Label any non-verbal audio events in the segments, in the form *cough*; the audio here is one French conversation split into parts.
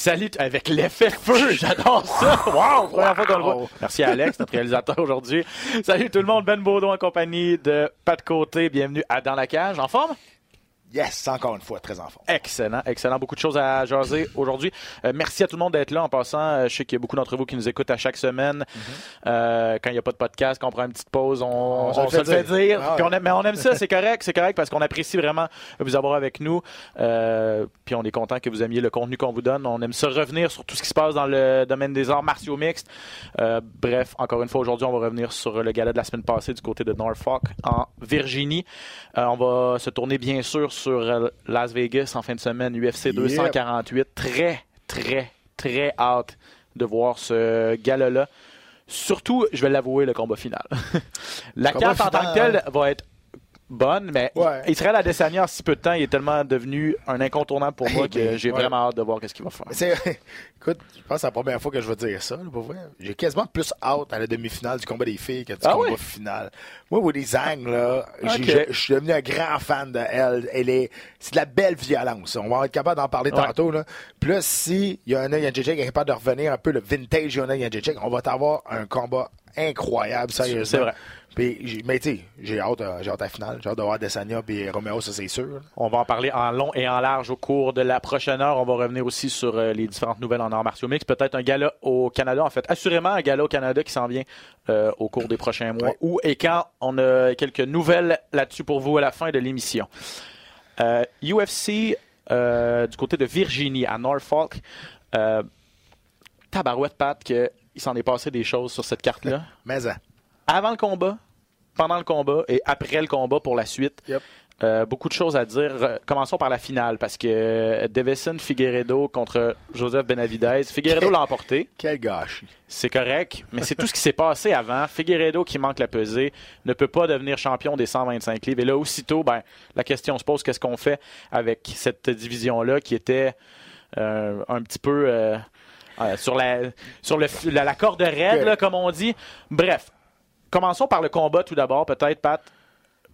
Salut avec l'effet feu, j'adore ça. *laughs* Wow, première fois qu'on le voit. Merci à Alex, notre réalisateur aujourd'hui. Salut tout le monde, Ben Baudon en compagnie de Pat Côté. Bienvenue à Dans la cage. En forme? Yes, encore une fois, très en forme. Excellent, excellent. Beaucoup de choses à jaser aujourd'hui. Euh, merci à tout le monde d'être là. En passant, euh, je sais qu'il y a beaucoup d'entre vous qui nous écoutent à chaque semaine. Euh, quand il n'y a pas de podcast, qu'on prend une petite pause, on, on, se fait le fait dire. dire. Ah Puis ouais. on aime- mais on aime ça, c'est correct, c'est correct parce qu'on apprécie vraiment vous avoir avec nous. Euh, puis on est content que vous aimiez le contenu qu'on vous donne. On aime ça revenir sur tout ce qui se passe dans le domaine des arts martiaux mixtes. Bref, encore une fois, aujourd'hui, on va revenir sur le gala de la semaine passée du côté de Norfolk en Virginie. On va se tourner bien sûr sur euh, Las Vegas en fin de semaine, UFC Yep. 248. Très, très, très hâte de voir ce gala-là. Surtout, je vais l'avouer, le combat final. *laughs* la carte en tant que telle va être bonne, mais Ouais. Israël Adesanya, en si peu de temps, il est tellement devenu un incontournable pour moi Eh que ben, j'ai ouais. vraiment hâte de voir qu'est-ce qu'il va faire. Écoute, je pense que c'est la première fois que je vais dire ça, là, pour vrai. J'ai quasiment plus hâte à la demi-finale du combat des filles que du Ah combat final. Moi, Woody Zhang, là, je, suis devenu un grand fan de elle. Elle est, c'est de la belle violence. On va être capable d'en parler Ouais. tantôt, là. Puis là, si Yana Jacek est capable de revenir un peu le vintage Yana Jacek, on va avoir un combat incroyable, sérieusement. C'est vrai. Puis, mais tu sais, j'ai hâte, euh, j'ai hâte à la finale. J'ai hâte de voir Desania puis Romeo, ça c'est sûr. On va en parler en long et en large au cours de la prochaine heure. On va revenir aussi sur euh, les différentes nouvelles en arts martiaux mix. Peut-être un gala au Canada, en fait. Assurément un gala au Canada qui s'en vient euh, au cours des prochains mois. Ouais. Où et quand on a quelques nouvelles là-dessus pour vous à la fin de l'émission. Euh, UFC euh, du côté de Virginie, à Norfolk. Tabarouette, Pat, qu'il s'en est passé des choses sur cette carte-là. *laughs* Mais, hein. Avant le combat, pendant le combat et après le combat pour la suite. Yep. Euh, beaucoup de choses à dire. Commençons par la finale parce que euh, Davison Figueredo contre Joseph Benavidez. Figueredo l'a emporté. Quel gâchis. C'est correct, mais c'est tout ce qui s'est passé avant. Figueredo, qui manque la pesée, ne peut pas devenir champion des 125 livres. Et là, aussitôt, ben, la question se pose qu'est-ce qu'on fait avec cette division-là qui était euh, un petit peu euh, sur, la, sur le, la, la corde raide, là, comme on dit. Bref, commençons par le combat tout d'abord, peut-être, Pat.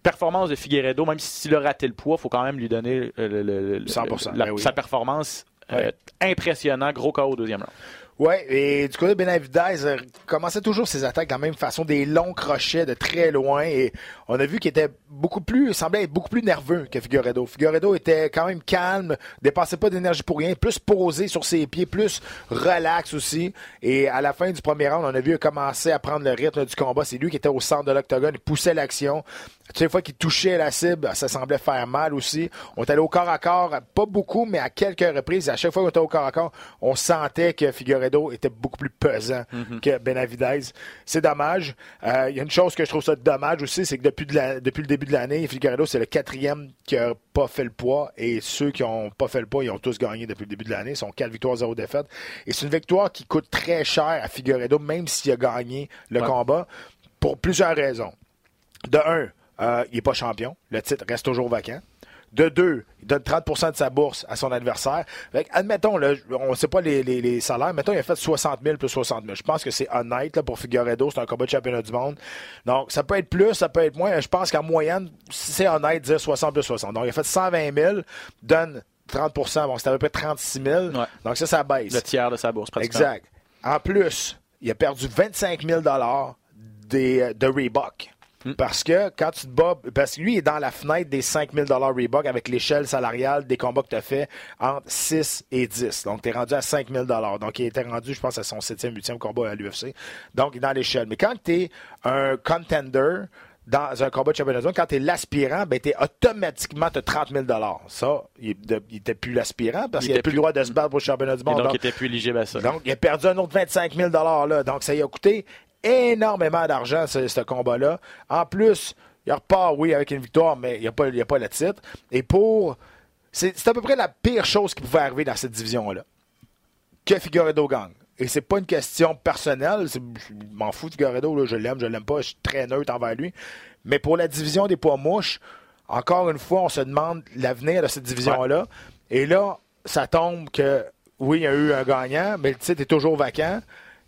Performance de Figueredo, même s'il a raté le poids, il faut quand même lui donner le- le- le- 100%, la- oui. sa performance. euh, impressionnant, gros KO au deuxième round. Ouais, et du côté de Benavidez, euh, commençait toujours ses attaques de la même façon, des longs crochets de très loin, et on a vu qu'il était beaucoup plus, semblait être beaucoup plus nerveux que Figueredo. Figueredo était quand même calme, dépensait pas d'énergie pour rien, plus posé sur ses pieds, plus relax aussi, et à la fin du premier round, on a vu commencer à prendre le rythme du combat, c'est lui qui était au centre de l'octogone, il poussait l'action, toutes les fois qu'il touchait la cible, ça semblait faire mal aussi. On est allé au corps à corps, pas beaucoup, mais à quelques reprises. À chaque fois qu'on était au corps à corps, on sentait que Figueredo était beaucoup plus pesant que Benavidez. C'est dommage. Euh, Il y a une chose que je trouve ça dommage aussi, c'est que depuis, de la- depuis le début de l'année, Figueredo, c'est le quatrième qui a pas fait le poids. Et ceux qui ont pas fait le poids, ils ont tous gagné depuis le début de l'année. Ils sont 4 victoires, 0 défaites. Et c'est une victoire qui coûte très cher à Figueredo, même s'il a gagné le Ouais. combat, pour plusieurs raisons. De un, euh, il n'est pas champion. Le titre reste toujours vacant. De deux, il donne 30% de sa bourse à son adversaire. Fait que, admettons, là, on ne sait pas les, les- les salaires. Mettons, il a fait 60 000 plus 60 000. Je pense que c'est honnête là, pour Figueredo. C'est un combat de championnat du monde. Donc, ça peut être plus, ça peut être moins. Je pense qu'en moyenne, c'est honnête de dire 60 plus 60. Donc, il a fait 120 000, donne 30% Bon, c'est à peu près 36 000. Ouais. Donc, ça, ça baisse. Le tiers de sa bourse, pratiquement. Exact. En plus, il a perdu 25 000 des, de Reebok. Hmm. Parce que quand tu te bats, parce que lui il est dans la fenêtre des 5 000 Reebok avec l'échelle salariale des combats que tu as fait entre 6 et 10. Donc, tu es rendu à 5 000 Donc, il était rendu, je pense, à son 7e, 8e combat à l'UFC. Donc, il est dans l'échelle. Mais quand tu es un contender, dans un combat de championnat monde, quand tu es l'aspirant, ben, tu automatiquement as 30 000 Ça, il n'était plus l'aspirant parce Il qu'il n'avait plus le droit de se battre pour le championnat du Et monde. donc, Donc, il était plus éligible à ça. donc, il a perdu un autre 25 000 là. Donc, ça lui a coûté énormément d'argent, ce, ce combat-là. En plus, il repart, oui, avec une victoire, mais il n'y a, pas- il y a pas le titre. Et pour. C'est à peu près la pire chose qui pouvait arriver dans cette division-là. Que Figueredo gagne. Et c'est pas une question personnelle. c'est- Je m'en fous de Figueredo, là, je l'aime, je l'aime pas, je suis très neutre envers lui. Mais pour la division des poids mouches, encore une fois, on se demande l'avenir de cette division-là. Et là, ça tombe que, oui, il y a eu un gagnant, mais le titre est toujours vacant.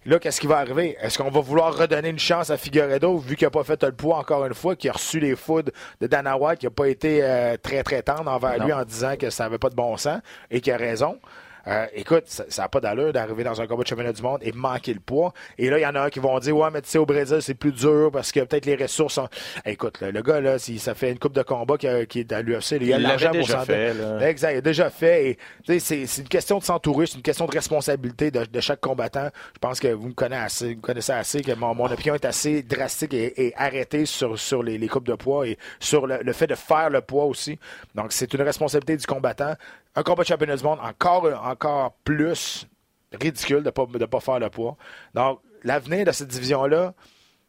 Là, qu'est-ce qui va arriver? Est-ce qu'on va vouloir redonner une chance à Figueredo, vu qu'il n'a pas fait le poids encore une fois, qu'il a reçu les foudres de Dana White, qui n'a pas été euh, très, très tendre envers Non. lui en disant que ça n'avait pas de bon sens et qu'il a raison? Euh, écoute, ça n'a pas d'allure d'arriver dans un combat de championnat du monde et manquer le poids. Et là, il y en a un qui vont dire Ouais, mais tu sais, au Brésil, c'est plus dur parce que peut-être les ressources sont. Écoute, le, le gars, là, si ça fait une coupe de combat qui, est à l'UFC, il y a l'argent pour s'en là. Exact, il a déjà fait. C'est, une question de s'entourer, c'est une question de responsabilité de, de chaque combattant. Je pense que vous me connaissez assez, vous connaissez assez, que mon, mon opinion est assez drastique et, et arrêtée sur, sur les, les coupes de poids et sur le, le fait de faire le poids aussi. Donc, c'est une responsabilité du combattant. Un combat de championnat du monde, encore, encore plus ridicule de ne pas, de pas faire le poids. Donc, l'avenir de cette division-là,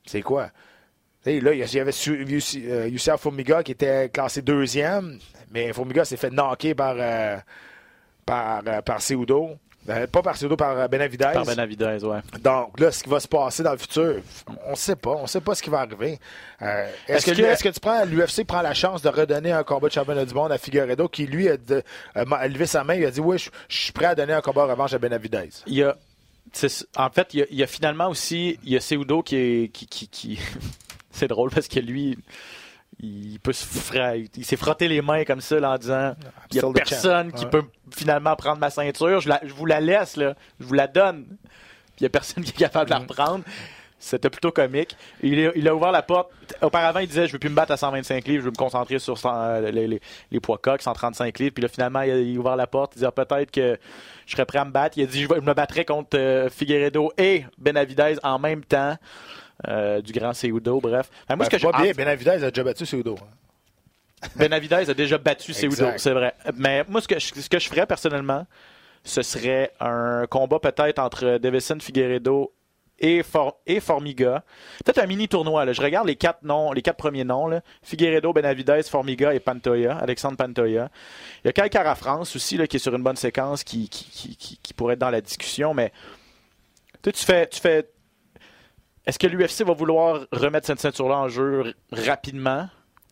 c'est quoi? Là, il y avait euh, Yusia Formiga qui était classé deuxième, mais Formiga s'est fait knocker par, euh, par, euh, par. Euh, pas par Seudo, par euh, Benavidez. Par Benavidez, ouais. Donc là, ce qui va se passer dans le futur, on ne sait pas. On ne sait pas ce qui va arriver. Euh, est-ce, que, que- est-ce que tu prends l'UFC prend la chance de redonner un combat de championnat du monde à Figueredo qui lui a, de- levé sa main, il a dit oui, je, je suis prêt à donner un combat revanche à Benavidez. Il y a, en fait, il y, a, il y a finalement aussi, il y a Seudo qui est, qui, qui, qui- *laughs* c'est drôle parce que lui, il peut se fra- il s'est frotté les mains comme ça là, en disant, il y a personne qui Ouais. peut finalement prendre ma ceinture, je, la- je vous la laisse là, je vous la donne. Il y a personne qui est capable de la Mm. reprendre. C'était plutôt comique. Il, a- il a ouvert la porte. Auparavant, il disait Je veux plus me battre à 125 livres, je veux me concentrer sur 100, euh, les, les- les poids coques, 135 livres. Puis là, finalement, il a, il a ouvert la porte. Il disait Ah, Peut-être que je serais prêt à me battre. Il a dit Je, vais- je me battrai contre euh, Figueredo et Benavidez en même temps. Euh, du grand Seudo, bref. Ben, moi, ce que Ben, je- bien, Benavidez a déjà battu Seudo. hein. *laughs* Benavidez a déjà battu Seudo, c'est vrai. Mais moi, ce que, je, ce que je ferais personnellement, ce serait un combat peut-être entre Davison Figueredo et, For- et Formiga. Peut-être un mini tournoi. Là. Je regarde les quatre noms, les quatre premiers noms. Là. Figueredo, Benavidez, Formiga et Pantoya, Alexandre Pantoya. Il y a Kai Kara France aussi là, qui est sur une bonne séquence qui, qui, qui, qui- qui pourrait être dans la discussion. Mais tu sais, tu fais, tu fais. Est-ce que l'UFC va vouloir remettre cette ceinture-là en jeu rapidement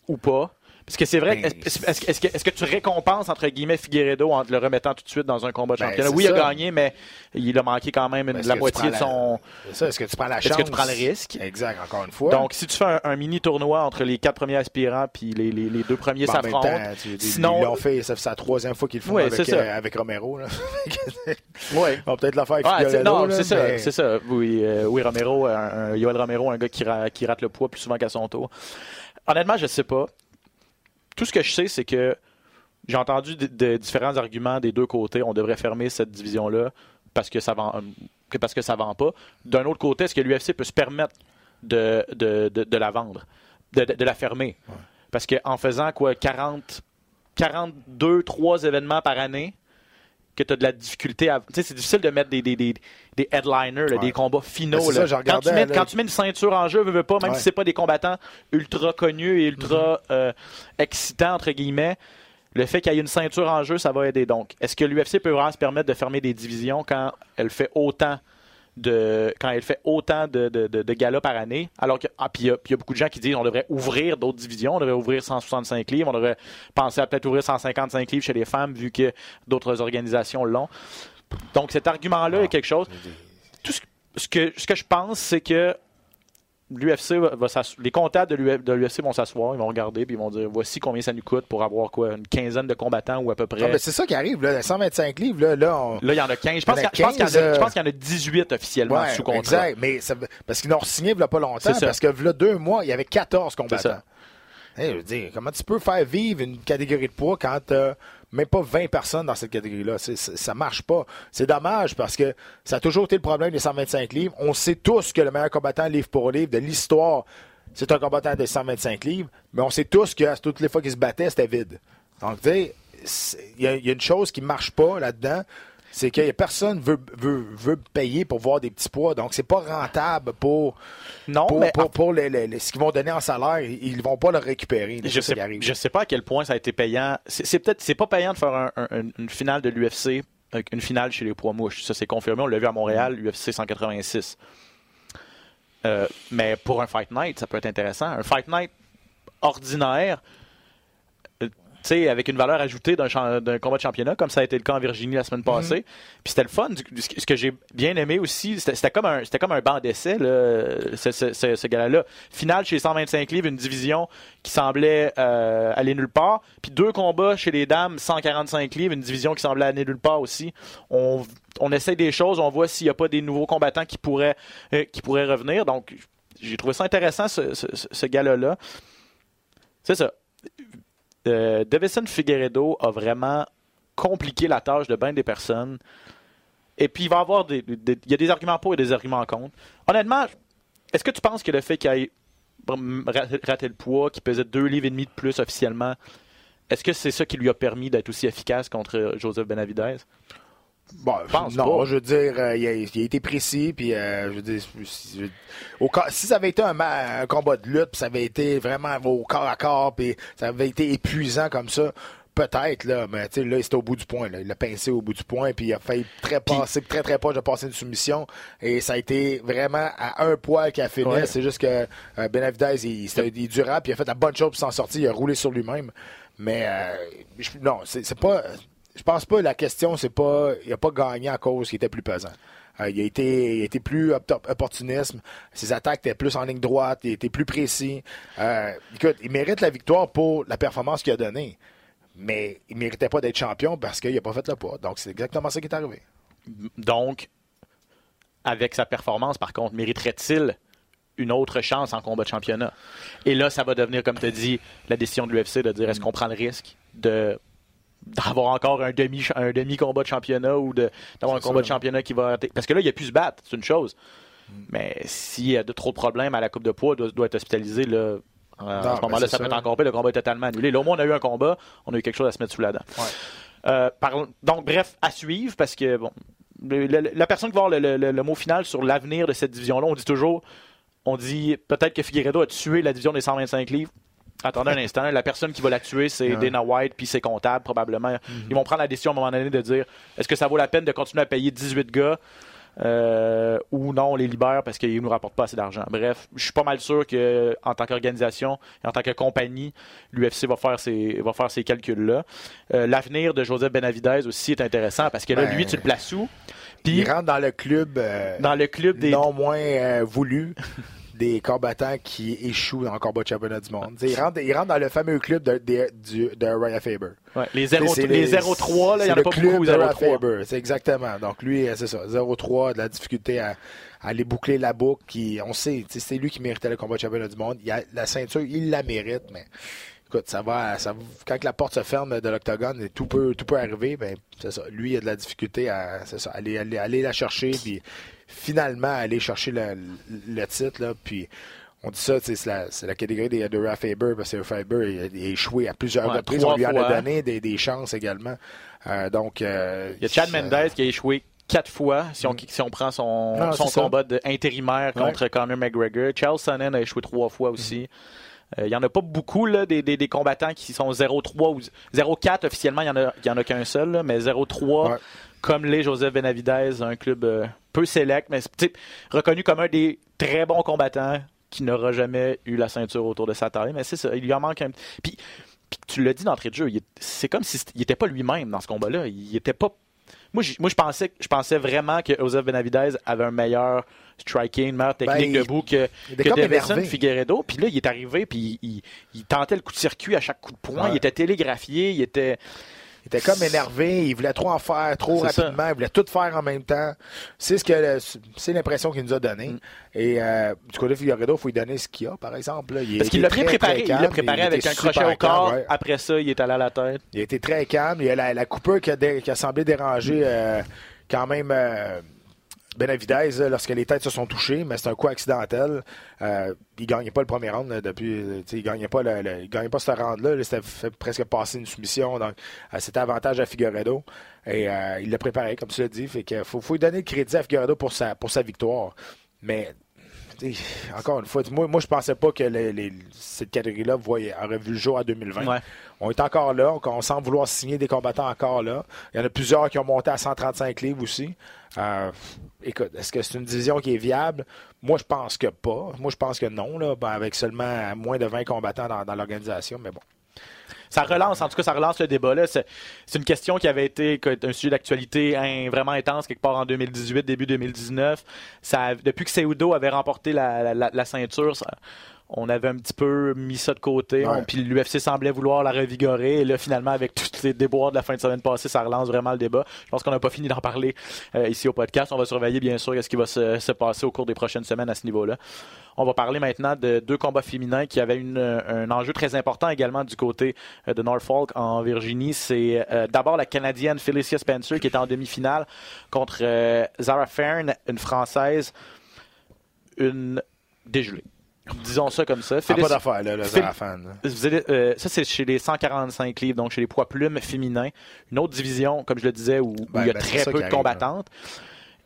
ou pas? Parce que c'est vrai, Ben, est-ce est-ce que, est-ce que- est-ce que tu récompenses entre guillemets Figueredo en le remettant tout de suite dans un combat de Ben, championnat? c'est Oui, il a gagné, mais il a manqué quand même Est-ce la moitié de son. C'est ça, est-ce que tu prends la Est-ce chance? que tu prends le risque? Exact, encore une fois. Donc, si tu fais un, un mini tournoi entre les quatre premiers aspirants puis les, les- les deux premiers Ben, s'affrontent, Sinon- ils l'ont fait, fait sa troisième fois qu'ils le font Ouais, avec, c'est euh, avec Romero. *laughs* Ouais. On va peut-être le faire avec Ah, c'est- Figueredo, non, c'est ça, mais- c'est ça. Oui, euh, oui Romero, un, un- Yoel Romero, un gars qui, ra- qui rate le poids plus souvent qu'à son tour. Honnêtement, je sais pas. Tout ce que je sais, c'est que j'ai entendu de, de différents arguments des deux côtés. On devrait fermer cette division-là parce que ça vend, que parce que ça vend pas. D'un autre côté, est-ce que l'UFC peut se permettre de, de, de- de la vendre, de la fermer? Parce qu'en faisant quoi, 40, 42, 3 événements par année, que tu as de la difficulté à. Tu sais, c'est difficile de mettre des, des, des, des headliners, là, Ouais. des combats finaux. Ben, là. ça, quand, tu mets, quand tu mets une ceinture en jeu, veux, veux pas, même Ouais. si c'est pas des combattants ultra connus et ultra Mm-hmm. euh, excitants, entre guillemets, le fait qu'il y ait une ceinture en jeu, ça va aider. Donc, est-ce que l'UFC peut vraiment se permettre de fermer des divisions quand elle fait autant de quand elle fait autant de, de, de- de galas par année, alors que ah, puis il y, a- y beaucoup de gens qui disent on devrait ouvrir d'autres divisions, on devrait ouvrir 165 livres, on devrait penser à peut-être ouvrir 155 livres chez les femmes vu que d'autres organisations l'ont. Donc cet argument-là est quelque chose. Tout ce, ce que ce que je pense, c'est que l'UFC va, va les comptables de l'UF de l'UFC vont s'asseoir, ils vont regarder puis ils vont dire voici combien ça nous coûte pour avoir quoi une quinzaine de combattants ou à peu près. Ah, ben, c'est ça qui arrive, là. 125 livres, là, là on... Là, il y en a 15. Je pense qu'il y, en a- 15, euh, y en a 18 officiellement Ouais, sous contrat. exact. Mais ça, parce qu'ils n'ont signé il y a pas longtemps. Parce que là, deux mois, il y avait 14 combattants. ça. Hey, je veux dire, comment tu peux faire vivre une catégorie de poids quand t'as même pas 20 personnes dans cette catégorie-là? Ça marche pas. C'est dommage parce que ça a toujours été le problème des 125 livres. On sait tous que le meilleur combattant livre pour livre de l'histoire, c'est un combattant de 125 livres, mais on sait tous que toutes les fois qu'il se battait, c'était vide. Donc, tu sais, c'est- il y, a- il y a une chose qui marche pas là-dedans. C'est que personne veut, veut, veut payer pour voir des petits poids. Donc, c'est pas rentable pour, Non, pour, mais pour, pour les- les- les- ce qu'ils vont donner en salaire. Ils vont pas le récupérer. je sais, qui arrive. je sais pas à quel point ça a été payant. C'est peut-être c'est pas payant de faire un- un- une finale de l'UFC, une finale chez les poids mouches. Ça c'est confirmé. On l'a vu à Montréal, l'UFC 186. Euh, mais pour un fight night, ça peut être intéressant. Un fight night ordinaire, euh, sais, avec une valeur ajoutée d'un combat de championnat, comme ça a été le cas en Virginie la semaine passée. Puis c'était le fun. Du- du- ce que j'ai bien aimé aussi, c'était comme un, c'était comme un banc d'essai, ce, ce, ce, ce gars-là. Finale chez 125 livres, une division qui semblait euh, aller nulle part. Puis deux combats chez les dames, 145 livres, une division qui semblait aller nulle part aussi. On, on essaye des choses, on voit s'il n'y a pas des nouveaux combattants qui pourraient, euh, qui pourraient revenir. Donc, j'ai trouvé ça intéressant, ce, ce, ce- ce gars-là. C'est ça. Euh, Davison Figueredo a vraiment compliqué la tâche de bien des personnes. Et puis, il va y avoir il y a des arguments pour et des arguments contre. Honnêtement, est-ce que tu penses que le fait qu'il ait raté le poids, qu'il pesait deux livres et demi de plus officiellement, est-ce que c'est ça qui lui a permis d'être aussi efficace contre Joseph Benavidez? Bon, pense non, pas. je veux dire, euh, il, a, il a été précis, puis euh, je veux dire, si, je- au cas- si ça avait été un, combat de lutte, puis ça avait été vraiment au corps à corps, puis ça avait été épuisant comme ça, peut-être, là, mais tu sais, là, c'était au bout du point, là. Il l'a pincé au bout du point, puis il a failli très passer, très, très proche de passer une soumission, et ça a été vraiment à un poil qu'il a fini. Ouais. C'est juste que euh, Benavidez, il, c'était- il est durable, puis il a fait la bonne chose pour s'en sortir, il a roulé sur lui-même. Mais, euh, je- non, c'est pas. Je pense pas, la question, c'est pas. Il a pas gagné à cause qu'il était plus pesant. Euh, il, a été, il a été plus op- opportunisme. Ses attaques étaient plus en ligne droite. Il était plus précis. Euh, écoute, il mérite la victoire pour la performance qu'il a donnée. Mais il méritait pas d'être champion parce qu'il n'a pas fait le poids. Donc, c'est exactement ça qui est arrivé. Donc, avec sa performance, par contre, mériterait-il une autre chance en combat de championnat? Et là, ça va devenir, comme tu dit, la décision de l'UFC de dire est-ce qu'on prend le risque de d'avoir encore un demi un demi combat de championnat ou d'avoir un combat de championnat qui va parce que là il a pu se battre c'est une chose. Mais s'il y a de trop de problèmes à la coupe de poids il doit, doit être hospitalisé là à Non, ce ben, moment-là ça, peut être encore pire le combat est totalement annulé. Là au moins on a eu un combat on a eu quelque chose à se mettre sous la dent. Euh, par- donc, bref, à suivre parce que, bon, le- le- la personne qui va avoir le, le- le mot final sur l'avenir de cette division-là, on dit toujours, on dit peut-être que Figueredo a tué la division des 125 livres. Attendez un instant, la personne qui va la tuer, c'est. Dana White puis ses comptables, probablement. Ils vont prendre la décision à un moment donné de dire est-ce que ça vaut la peine de continuer à payer 18 gars euh, ou non, on les libère parce qu'ils ne nous rapportent pas assez d'argent. Bref, je suis pas mal sûr que en tant qu'organisation et en tant que compagnie, l'UFC va faire ces, va faire ces calculs-là. Euh, L'avenir de Joseph Benavidez aussi est intéressant parce que là, Ben, lui, tu le places où? Puis Il rentre dans le club euh, dans le club des. non moins voulu *laughs* des combattants qui échouent dans le combat de championnat du monde. T'sais, Il rentre, il rentre dans le fameux club de, de, de Ryan Faber. Ouais, les 0 C'est les 0-3, là, il n'y en a pas beaucoup, de Ryan 0-3. Faber, c'est exactement. Donc lui, euh, c'est ça, 0-3, de la difficulté à, à aller boucler la boucle. Qui, on sait, c'est lui qui méritait le combat de championnat du monde. Il a, la ceinture, il la mérite, mais écoute, ça va, ça, quand la porte se ferme de l'octogone, et tout peut, tout peut arriver. Ben, c'est ça. Lui, il a de la difficulté à, c'est ça, aller, aller, aller la chercher, puis finalement aller chercher le, le titre, là, puis. On dit ça, c'est la, catégorie des, de Ryan Faber, parce que Faber a, échoué à plusieurs Ouais, reprises. On lui en a donné des, des chances également. Euh, donc, euh, Il y a Chad ça- Mendez qui a échoué quatre fois, si on, si on prend son, Non, son combat de intérimaire Ouais. contre Conor McGregor. Charles Sonnen a échoué trois fois aussi. Euh, Il y en a pas beaucoup, là, des, des, des combattants qui sont 0-3 ou 0-4 officiellement, il y en a, il y en a qu'un seul, là, mais 0-3, Ouais. Comme les Joseph Benavidez, un club euh, peu select, mais reconnu comme un des très bons combattants qui n'aura jamais eu la ceinture autour de sa taille. Mais c'est ça, il lui en manque un Puis, puis tu l'as dit d'entrée de jeu, c'est comme s'il n'était pas lui-même dans ce combat-là. Il était pas. Moi, j- moi je, pensais, je pensais vraiment que Joseph Benavidez avait un meilleur striking, une meilleure technique Ben, il- debout que, que énervé. Figueredo. Puis là, il est arrivé, puis il, il- il tentait le coup de circuit à chaque coup de poing. Ouais. Il était télégraphié, il était. Il était comme énervé, il voulait trop en faire trop ça. rapidement, il voulait tout faire en même temps. C'est ce que c'est l'impression qu'il nous a donné. Mm. Et euh, du côté de Figueredo, il faut lui donner ce qu'il a, par exemple. là. Il Parce qu'il l'a bien préparé. très il calme, l'a préparé avec était un crochet au corps. calme, ouais. Après ça, il est allé à la tête. Il été très calme. Il y a la, la coupeur qui a, dé- qui a semblé déranger euh, quand même euh, Benavidez, lorsque les têtes se sont touchées, mais c'est un coup accidentel. Euh, il gagnait pas le premier round depuis. Il gagnait pas le, il gagnait pas ce round-là. Il s'était fait presque passer une soumission. Donc, c'était avantage à Figueredo. Et il l'a préparé, comme tu l'as dit. Fait que faut, faut lui donner le crédit à Figueredo pour sa, pour sa victoire. Mais encore une fois, moi, moi je pensais pas que cette catégorie-là aurait vu le jour à 2020. On est encore là, on, semble vouloir signer des combattants encore là. Il y en a plusieurs qui ont monté à 135 livres aussi. Euh, écoute, est-ce que c'est une division qui est viable? Moi, je pense que pas. Moi, je pense que non, là, ben, avec seulement moins de 20 combattants dans l'organisation, mais bon ça relance, en tout cas, ça relance le débat. Là. C'est, une question qui avait été un sujet d'actualité vraiment intense quelque part en 2018, début 2019. Ça, depuis que Seudo avait remporté la, ceinture, on avait un petit peu mis ça de côté. puis l'UFC semblait vouloir la revigorer. Et là, finalement, avec tous les déboires de la fin de semaine passée, ça relance vraiment le débat. Je pense qu'on n'a pas fini d'en parler euh, ici au podcast. On va surveiller, bien sûr, ce qui va se, passer au cours des prochaines semaines à ce niveau-là. On va parler maintenant de deux combats féminins qui avaient un enjeu très important également du côté euh, de Norfolk en Virginie. C'est euh, d'abord la Canadienne Felicia Spencer qui était en demi-finale contre Zara Fern, une Française, une dégelée. Disons ça comme ça. pas d'affaire, là, le euh, ça, c'est chez les 145 livres, donc chez les poids plumes féminins. Une autre division, comme je le disais, où, il y a ben, très peu de combattantes.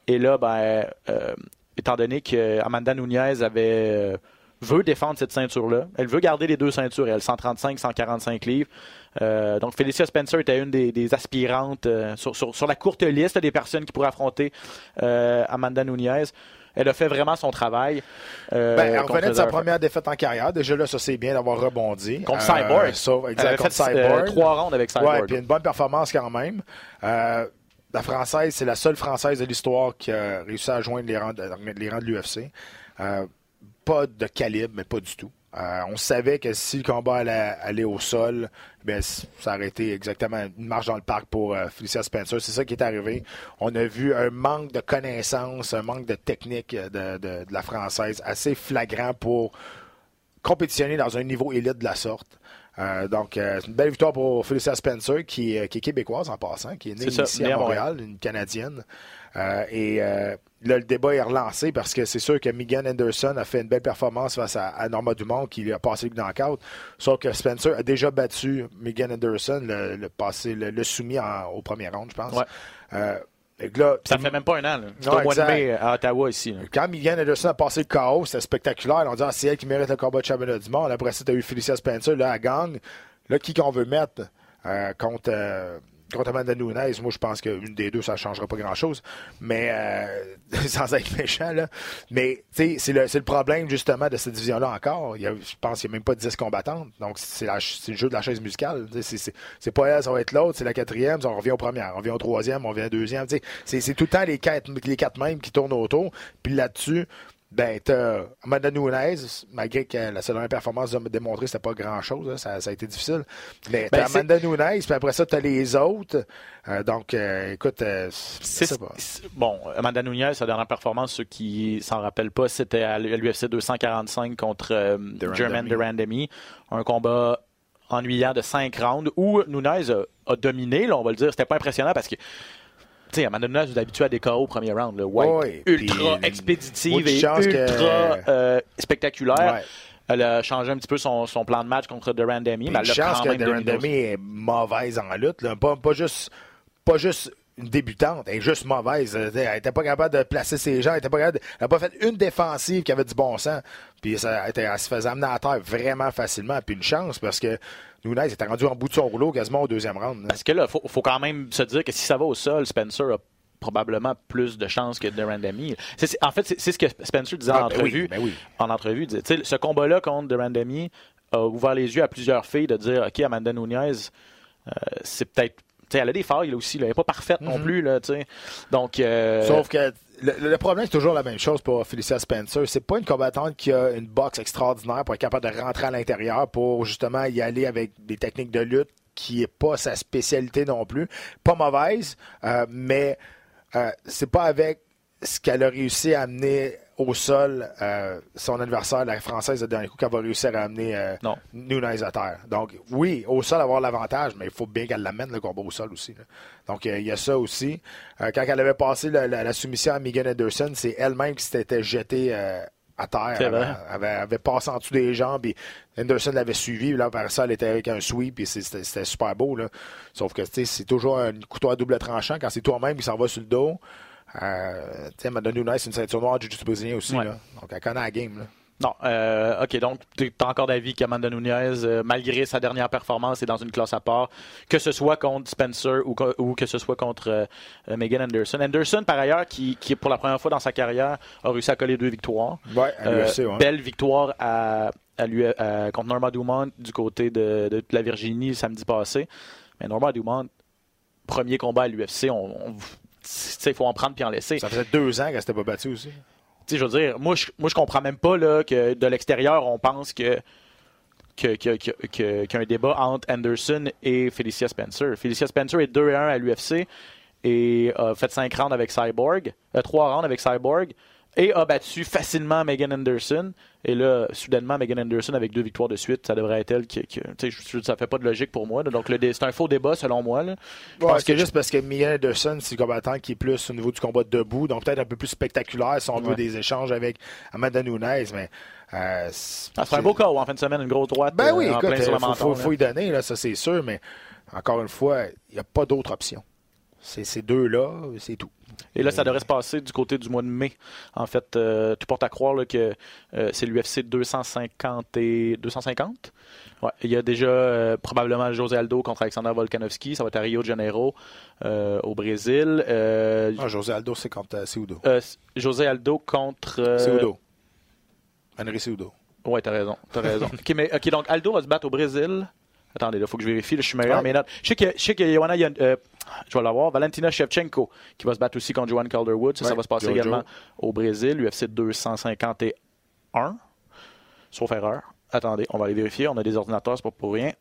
Et là, ben, euh, étant donné qu'Amanda Nunez avait euh, veut défendre cette ceinture-là. Elle veut garder les deux ceintures, elle, 135, 145 livres. donc, Felicia Spencer était une des, aspirantes sur, sur, la courte liste des personnes qui pourraient affronter Amanda Nunez elle a fait vraiment son travail. Euh, ben, elle revenait de sa première défaite en carrière. Déjà là, ça c'est bien d'avoir rebondi. Contre euh, Cyborg. exact, contre fait, euh, Cyborg. trois rounds avec Cyborg. Ouais, puis une bonne performance quand même. la Française, c'est la seule Française de l'histoire qui a réussi à joindre les rangs de, les rangs de l'UFC. pas de calibre, mais pas du tout. Euh, on savait que si le combat allait aller au sol, ben, ça aurait été exactement une marche dans le parc pour euh, Felicia Spencer. C'est ça qui est arrivé. On a vu un manque de connaissances, un manque de technique de, la française assez flagrant pour compétitionner dans un niveau élite de la sorte. Euh, donc, c'est une belle victoire pour Felicia Spencer, qui, qui, est québécoise en passant, qui est née ici à Montréal, une Canadienne. et Là, le débat est relancé parce que c'est sûr que Megan Anderson a fait une belle performance face à, Norma Dumont qui lui a passé le knockout. Sauf que Spencer a déjà battu Megan Anderson, le, passé, le, soumis au premier round, je pense. Euh, là, ça fait même pas un an. C'est au mois de mai à Ottawa ici. Quand Megan Anderson a passé le chaos, c'était spectaculaire. On dit ah, c'est elle qui mérite le combat de championnat du monde. Après ça, tu as eu Felicia Spencer là, à gang. Là, qui qu'on veut mettre euh, contre. Euh, contre Amanda Nunes, moi, je pense qu'une des deux, ça ne changera pas grand-chose. Mais, euh, *laughs* sans être méchant, là. Mais, tu sais, c'est le, problème, justement, de cette division-là encore. Je pense qu'il n'y a même pas 10 combattantes. Donc, c'est le jeu de la chaise musicale. C'est pas elle, ça va être l'autre, c'est la quatrième, on revient au premier, on revient au troisième, on revient au deuxième. C'est tout le temps les quatre mêmes qui tournent autour. Puis là-dessus, ben, t'as Amanda Nunes, malgré que la seule performance a démontré que c'était pas grand-chose, ça, ça, a été difficile. Mais t'as ben, Amanda Nunes, puis après ça, t'as les autres. Euh, donc, euh, écoute, euh, c'est ça. Bon, Amanda Nunes, sa dernière performance, ceux qui s'en rappellent pas, c'était à l'UFC 245 contre German Durandamy. Un combat ennuyant de 5 rounds où Nunes a, dominé, là, on va le dire. C'était pas impressionnant parce que sais, Amanda Nunes, vous habitué à des KO au premier round. Là. White, ultra expéditive et ultra euh, spectaculaire. Elle a changé un petit peu son, son plan de match contre Durand Demi. Mais elle chance que Durand Demi est mauvaise en lutte. Là. Pas, pas, juste, pas juste une débutante, elle est juste mauvaise. Elle n'était pas capable de placer ses gens. Elle n'a pas fait une défensive qui avait du bon sens. Puis ça, elle, se faisait amener à terre vraiment facilement. Puis une chance parce que Nunes était rendu en bout de son rouleau quasiment au deuxième round. Parce que là, il faut, quand même se dire que si ça va au sol, Spencer a probablement plus de chances que Durand En fait, c'est ce que Spencer disait en ah, ben entrevue. Ben en entrevue, disait, ce combat-là contre Durand a ouvert les yeux à plusieurs filles de dire, OK, Amanda Nunez, euh, c'est peut-être elle a des failles aussi. Elle n'est pas parfaite non mhm. plus. Là, Donc, euh, Sauf que le, problème, c'est toujours la même chose pour Felicia Spencer. C'est pas une combattante qui a une boxe extraordinaire pour être capable de rentrer à l'intérieur pour justement y aller avec des techniques de lutte qui n'est pas sa spécialité non plus. Pas mauvaise, euh, mais euh, c'est pas avec ce qu'elle a réussi à amener au sol euh, son adversaire, la Française, le dernier coup, qu'elle va réussir à amener euh, Non. Nunes à terre. Donc, oui, au sol, avoir l'avantage, mais il faut bien qu'elle l'amène, le combat au sol aussi. là. Donc, euh, il y a ça aussi. Euh, quand elle avait passé la, la- la soumission à Megan Anderson, c'est elle-même qui s'était jetée à terre. Elle avait, avait, avait passé en dessous des jambes, puis Anderson l'avait suivi. puis Là, par ça, elle était avec un sweep, puis c'était super beau. Là. Sauf que, tu sais, c'est toujours un couteau à double tranchant. Quand c'est toi-même qui s'en va sur le dos, euh, Madonna Nunes, c'est une ceinture noire du jiu-jitsu brésilien aussi. Ouais. Là. Donc, elle connaît la game. Là. Non, euh, ok, donc tu as encore d'avis qu'Amanda Nunez, euh, malgré sa dernière performance, est dans une classe à part, que ce soit contre Spencer ou, co- ou que ce soit contre euh, Megan Anderson. Anderson, par ailleurs, qui, qui, pour la première fois dans sa carrière, a réussi à coller deux victoires. Ouais, à ouais. Belle victoire à, à lui, à- contre Norma Dumont du côté de, de la Virginie samedi passé. Mais Norma Dumont, premier combat à l'UFC, on, on- il faut en prendre puis en laisser. Ça faisait deux ans qu'elle s'était pas battue aussi. Je veux dire, moi, je, moi, je comprends même pas là, que de l'extérieur, on pense que que- que- que- que- qu'il y a un débat entre Anderson et Felicia Spencer. Felicia Spencer est 2 et 1 à l'UFC et a fait 5 rounds avec Cyborg, 3 rounds avec Cyborg et a battu facilement Megan Anderson. Et là, soudainement, Megan Anderson avec deux victoires de suite, ça devrait être elle qui. qui- ça fait pas de logique pour moi. là. Donc, c'est un faux débat selon moi. là. Ouais, c'est que juste parce que Megan Anderson, c'est le combattant qui est plus au niveau du combat debout, donc peut-être un peu plus spectaculaire si on veut Ouais. des échanges avec Amanda Nunes, mais. euh, c'est Ah, un beau cas en fin de semaine, une grosse droite. Ben euh, oui, écoute, sur il le faut, faut y donner, là, ça c'est sûr, mais encore une fois, il n'y a pas d'autre option. C'est ces deux-là, c'est tout. Et là, ça devrait se passer du côté du mois de mai. En fait, euh, tu portes à croire là, que euh, c'est l'UFC 250 et 250. Ouais, il y a déjà euh, probablement José Aldo contre Alexander Volkanovski. Ça va être à Rio de Janeiro, euh, au Brésil. Ah, José Aldo, c'est contre euh, José Aldo contre. Cejudo. Henry Cejudo. Ouais, t'as raison. T'as raison. *laughs* mais, ok, donc Aldo va se battre au Brésil. Attendez, il faut que je vérifie. là, je suis meilleur. Ouais. Mais notes. Je sais que, je sais que Joanna, il y a, euh, je vais l'avoir. Valentina Shevchenko qui va se battre aussi contre Joanne Calderwood. Ça, ça va se passer Jojo. également au Brésil, UFC 251. Sauf erreur. Attendez, on va aller vérifier. On a des ordinateurs, c'est pas pour rien.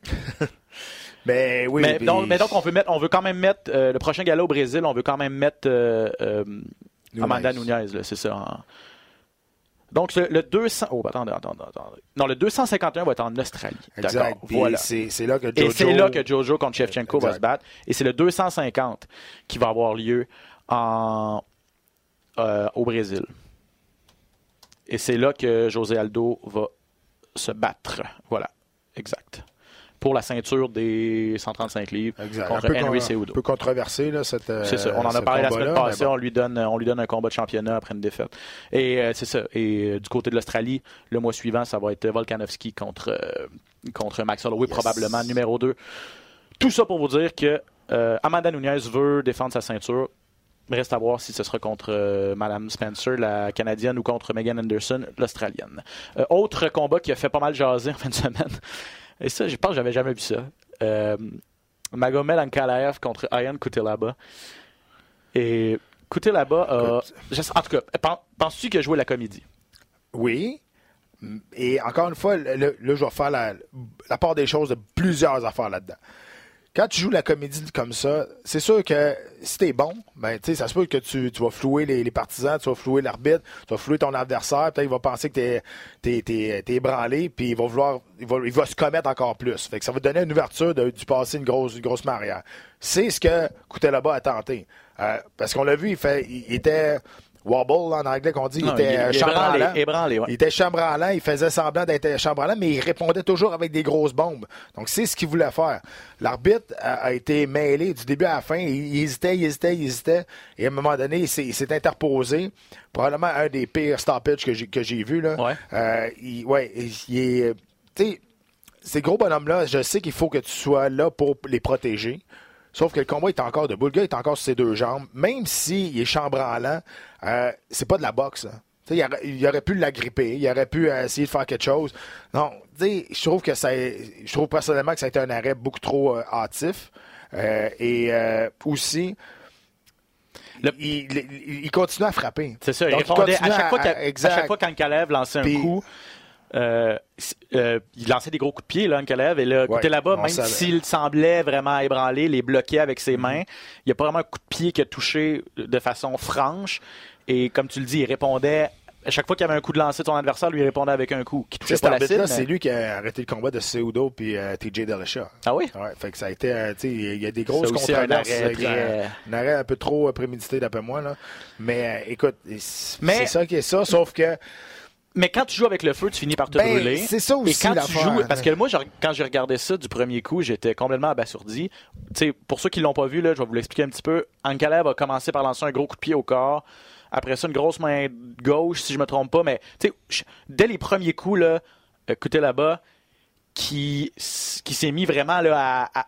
Mais *laughs* oui, mais, puis- donc, mais donc, on veut, mettre, on veut quand même mettre euh, le prochain gala au Brésil, on veut quand même mettre euh, euh. Amanda Nunez, c'est ça. hein. Donc, le, le 200. Oh, attendez, attendez, attendez. Non, le 251 va être en Australie. Exact. Voilà. C'est là que Jojo... Et c'est là que Jojo contre Shevchenko va se battre. Et c'est le 250 qui va avoir lieu en, euh, au Brésil. Et c'est là que José Aldo va se battre. Voilà, exact. Pour la ceinture des 135 livres Exact. contre un peu, Henry Cejudo. un peu controversé, là, cette, euh, C'est ça. On en a parlé la semaine passée. bon. On lui donne, on lui donne un combat de championnat après une défaite. Et euh, c'est ça. Et euh, du côté de l'Australie, le mois suivant, ça va être Volkanovski contre contre Max Holloway, Yes. probablement numéro 2. Tout ça pour vous dire que Amanda Nunez veut défendre sa ceinture. Reste à voir si ce sera contre euh, Madame Spencer, la Canadienne, ou contre Megan Anderson, l'Australienne. Euh, autre combat qui a fait pas mal jaser en fin de semaine. Et ça, je pense que j'avais jamais vu ça. Euh, Magomed Ankalaev contre Ayan Kutelaba. Et Kutelaba a... En tout cas, pen- penses-tu qu'il a joué la comédie? Oui. Et encore une fois, là, je vais faire la, la part des choses de plusieurs affaires là-dedans. Quand tu joues la comédie comme ça, c'est sûr que si t'es bon, ben, ça se peut que tu, tu vas flouer les, partisans, tu vas flouer l'arbitre, tu vas flouer ton adversaire, peut-être il va penser que t'es, t'es, t'es ébranlé, puis il va vouloir, il va, il va se commettre encore plus. Fait que ça va donner une ouverture de, du passer une grosse, une grosse marière. C'est ce que Coutelaba a tenté. Euh, parce qu'on l'a vu, il fait, il était wobble en anglais qu'on dit, il Non, était il- euh, chambranlant. ouais. Il était chambranlant, il faisait semblant d'être chambranlant, mais il répondait toujours avec des grosses bombes. Donc, c'est ce qu'il voulait faire. L'arbitre a, a été mêlé du début à la fin. Il, il hésitait, il hésitait, il hésitait. Et à un moment donné, il s'est, interposé. Probablement un des pires stoppages que j'ai, que j'ai vu. Là. Ouais. Euh, il, ouais, il est... Tu sais, ces gros bonhommes-là, je sais qu'il faut que tu sois là pour les protéger. Sauf que le combat est encore debout. Le gars est encore sur ses deux jambes. Même s'il est chambranlant, euh, c'est pas de la boxe. sais, Il aurait, il aurait pu l'agripper, il aurait pu euh, essayer de faire quelque chose. Non, je trouve que ça, je trouve personnellement que ça a été un arrêt beaucoup trop euh, hâtif. Euh, et aussi, Le- il, il- il continue à frapper. C'est ça, il répondait à chaque, fois à exact. chaque fois qu'Ankalev lançait un coup, euh, euh, il lançait des gros coups de pied, là, Ankalev, et là, Ouais, côté là-bas, même s'il semblait vraiment ébranlé, les bloquait avec ses Mm-hmm. mains, il n'y a pas vraiment un coup de pied qui a touché de façon franche, et comme tu le dis, il répondait à chaque fois qu'il y avait un coup de lancer de son adversaire, lui répondait avec un coup qui touchait pas la cible. c'est lui qui a arrêté le combat de Seudo puis euh, TJ Dillashaw. Ah oui? Ouais, fait que ça a été, euh, tu sais, il y a des grosses aussi, un controverses. arrêt très- Un arrêt un peu trop prémédité d'après moi, là. Mais euh, écoute, c'est Mais- c'est ça qui est ça, sauf que Mais quand tu joues avec le feu, tu finis par te Ben, brûler. c'est ça aussi, Et quand tu joues, parce que moi, je- quand j'ai regardé ça du premier coup, j'étais complètement abasourdi. Pour ceux qui l'ont pas vu, là, je vais vous l'expliquer un petit peu. Ankalev a commencé par lancer un gros coup de pied au corps. Après ça, une grosse main gauche, si je me trompe pas. Mais je- dès les premiers coups, là, écoutez là-bas, qui, qui s'est mis vraiment là, à, à-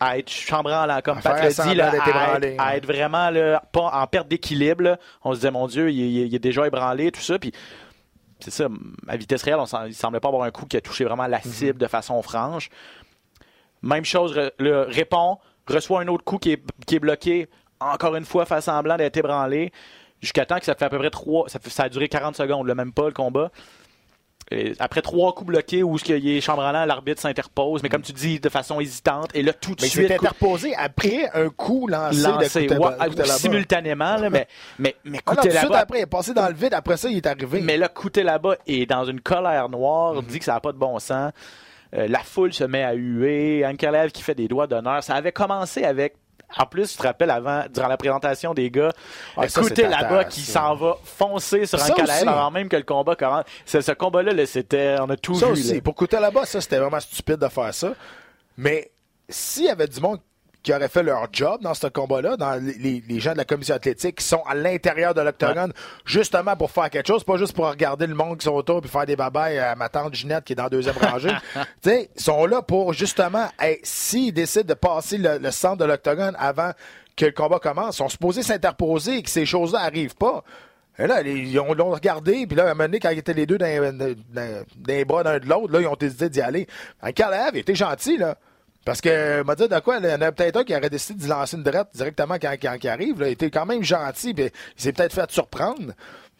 à être chambranlant, comme À Pat l'a dit, là, à, être, à ouais. être vraiment là, pas en perte d'équilibre. là. On se disait, mon Dieu, il, il- il est déjà ébranlé, tout ça. Puis c'est ça, à vitesse réelle, on il semblait pas avoir un coup qui a touché vraiment la cible de façon franche. Même chose, le répond, reçoit un autre coup qui est, qui est bloqué, encore une fois, fait semblant d'être ébranlé, jusqu'à temps que ça fait à peu près trois, ça, fait- ça a duré 40 secondes, là, même pas le combat. Et après trois coups bloqués où ce qu'il est chambranlant, l'arbitre s'interpose, mais comme tu dis, de façon hésitante, et là, tout de mais il suite, s'est coup- interposé après un coup lancé, lancé, de ouais, simultanément, là, mais, mais, mais Ah tout de suite après, il est passé dans le vide, après ça, il est arrivé. mais là, Couté là-bas est dans une colère noire, Mhm. dit que ça n'a pas de bon sens. Euh, la foule se met à huer. Ankalev qui fait des doigts d'honneur. Ça avait commencé avec. En plus, tu te rappelles avant, durant la présentation des gars, Couté c'est là-bas qui s'en va foncer sur Ça Ankalev aussi. avant même que le combat commence. Ce, combat-là, là, c'était. On a tout Ça vu. aussi, là. pour coûter là-bas, ça, c'était vraiment stupide de faire ça. Mais s'il y avait du monde qui aurait fait leur job dans ce combat-là, dans les, gens de la commission athlétique qui sont à l'intérieur de l'octogone, justement pour faire quelque chose, pas juste pour regarder le monde qui sont autour puis faire des babayes à ma tante Ginette qui est dans la deuxième rangée. *laughs* tu sais, ils sont là pour justement, hey, s'ils décident de passer le, le centre de l'octogone avant que le combat commence, ils sont supposés s'interposer et que ces choses-là arrivent pas. Et là, ils ont- l'ont regardé, puis là, à un moment donné, quand ils étaient les deux dans, dans- dans- dans les bras d'un de l'autre, là, ils ont décidé d'y aller. Un Kalev, il était gentil, là. Parce que, m'a dit de quoi, il y en a peut-être un qui aurait décidé d'y lancer une drette directement quand, quand il arrive, là. Il était quand même gentil, puis il s'est peut-être fait surprendre.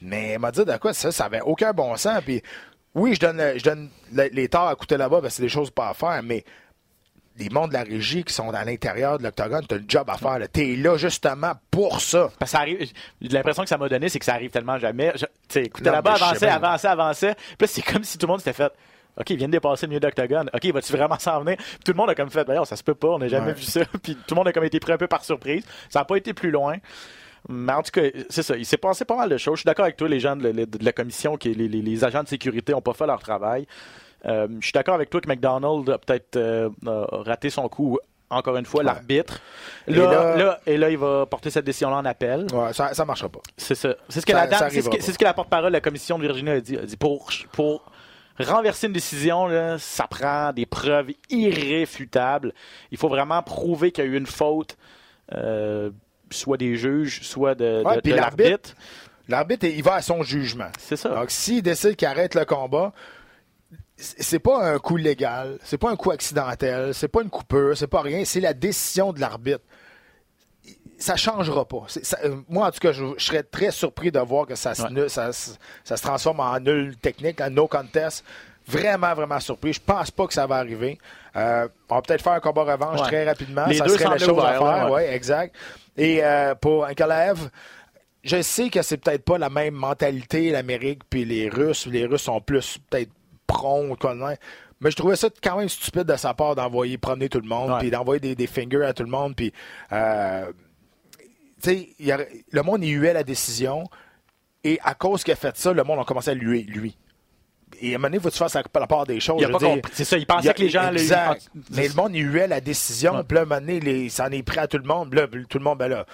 Mais, m'a dit de quoi, ça, ça avait aucun bon sens, puis oui, je donne, je donne le- les torts à coûter là-bas, parce que c'est des choses pas à faire, mais les mondes de la régie qui sont à l'intérieur de l'octogone, t'as le job à faire. T'es là, justement, pour ça. Parce que ça arrive. L'impression que ça m'a donné, c'est que ça arrive tellement jamais. Tu sais, là-bas, je sais avançait, bien. avançait, avançait. Puis c'est comme si tout le monde s'était fait. OK, il vient de dépasser le milieu d'octogone. OK, va-tu vraiment s'en venir? Puis tout le monde a comme fait, d'ailleurs, ça se peut pas, on n'a jamais Ouais. vu ça. *laughs* Puis tout le monde a comme été pris un peu par surprise. Ça n'a pas été plus loin. Mais en tout cas, c'est ça. Il s'est passé pas mal de choses. Je suis d'accord avec toi, les gens de, la- de la commission, qui, les, les- les agents de sécurité n'ont pas fait leur travail. Euh, je suis d'accord avec toi que McDonald a peut-être euh, raté son coup. Encore une fois, Ouais. l'arbitre. Et Là, là- là- et là, il va porter cette décision-là en appel. Ouais, ça, ça marchera pas. C'est ça. C'est ce que Ça- la dame- ça c'est ce que, arrivera c'est ce que la porte-parole de la commission de Virginie a dit. Elle a dit pour, pour renverser une décision, là, ça prend des preuves irréfutables. Il faut vraiment prouver qu'il y a eu une faute, euh, soit des juges, soit de, de- l'arbitre- l'arbitre. Il va à son jugement. C'est ça. Donc, s'il décide qu'il arrête le combat, c'est pas un coup légal, c'est pas un coup accidentel, c'est pas une coupure, c'est pas rien, c'est la décision de l'arbitre. Ça changera pas. Ça- euh, moi, en tout cas, je, je serais très surpris de voir que ça, se, Ouais. nu- ça, se- ça se transforme en nul technique, en no contest. Vraiment, vraiment surpris. Je pense pas que ça va arriver. Euh, on va peut-être faire un combat revanche Ouais. très rapidement. Les ça deux serait la chose à faire. ouais. ouais, exact. Et euh, pour un Kalev, je sais que c'est peut-être pas la même mentalité, l'Amérique puis les Russes. Les Russes sont plus peut-être prompts. Mais je trouvais ça quand même stupide de sa part d'envoyer promener tout le monde, puis d'envoyer des, des fingers à tout le monde, puis euh, il a- le monde y huait la décision, et à cause qu'il a fait ça, le monde a commencé à lui, lui. Et à un moment donné, il faut que tu fasses la, part des choses? Il. C'est ça, il pensait Il a- que les gens... Exact. Ah, Mais le monde, il huait la décision. Puis là, à un moment donné, les- ça en est pris à tout le monde. Là, tout le monde, ben là,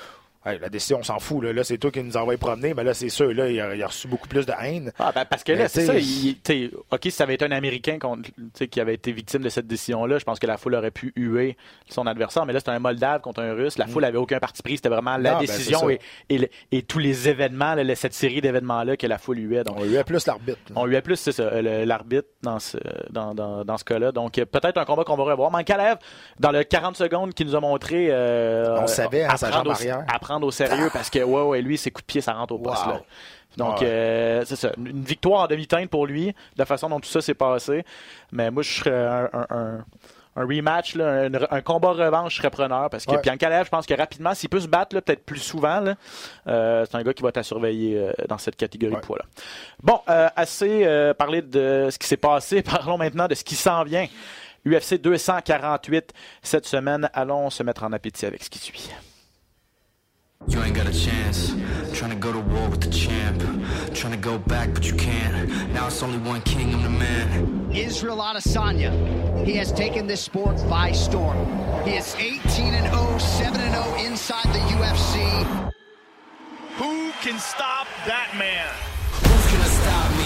hey, la décision, on s'en fout. Là, Là, c'est toi qui nous envoie promener. Mais là, c'est sûr, là, il a, il a reçu beaucoup plus de haine. Ah, ben, parce que là, c'est ça. il- OK, si ça avait été un Américain contre- qui avait été victime de cette décision-là, je pense que la foule aurait pu huer son adversaire. Mais là, c'était un Moldave contre un Russe. La foule avait aucun parti pris. C'était vraiment la Mm. Non, ben, décision c'est ça. et, et le- et tous les événements, là, cette série d'événements-là que la foule huait. Donc, On huait plus l'arbitre. on huait plus, c'est ça, le- l'arbitre dans ce, dans, dans, dans ce cas-là. Donc, euh, peut-être un combat qu'on va revoir. Mankalev, dans le 40 secondes qu'il nous a montré, euh, On savait, hein, à, sa prendre au, sérieux parce que, ouais, ouais, lui, ses coups de pied, ça rentre au poste. Wow. là. Donc, Ouais. euh, c'est ça. Une victoire en demi-teinte pour lui, de la façon dont tout ça s'est passé. Mais moi, je serais un, un- un- un rematch, là, un, combat revanche, je serais preneur parce que Ouais. Je pense que rapidement, s'il peut se battre peut-être plus souvent, euh, c'est un gars qui va être à surveiller euh, dans cette catégorie Ouais. de poids-là. Bon, euh, assez parlé de ce qui s'est passé. *laughs* Parlons maintenant de ce qui s'en vient. UFC 248 cette semaine. Allons se mettre en appétit avec ce qui suit. You ain't got a chance. Trying to go to war with the champ. Trying to go back, but you can't. Now it's only one king, I'm the man. Israel Adesanya. He has taken this sport by storm. He is 18 and 0, 7 and 0 inside the UFC. Who can stop that man? Who's gonna stop me?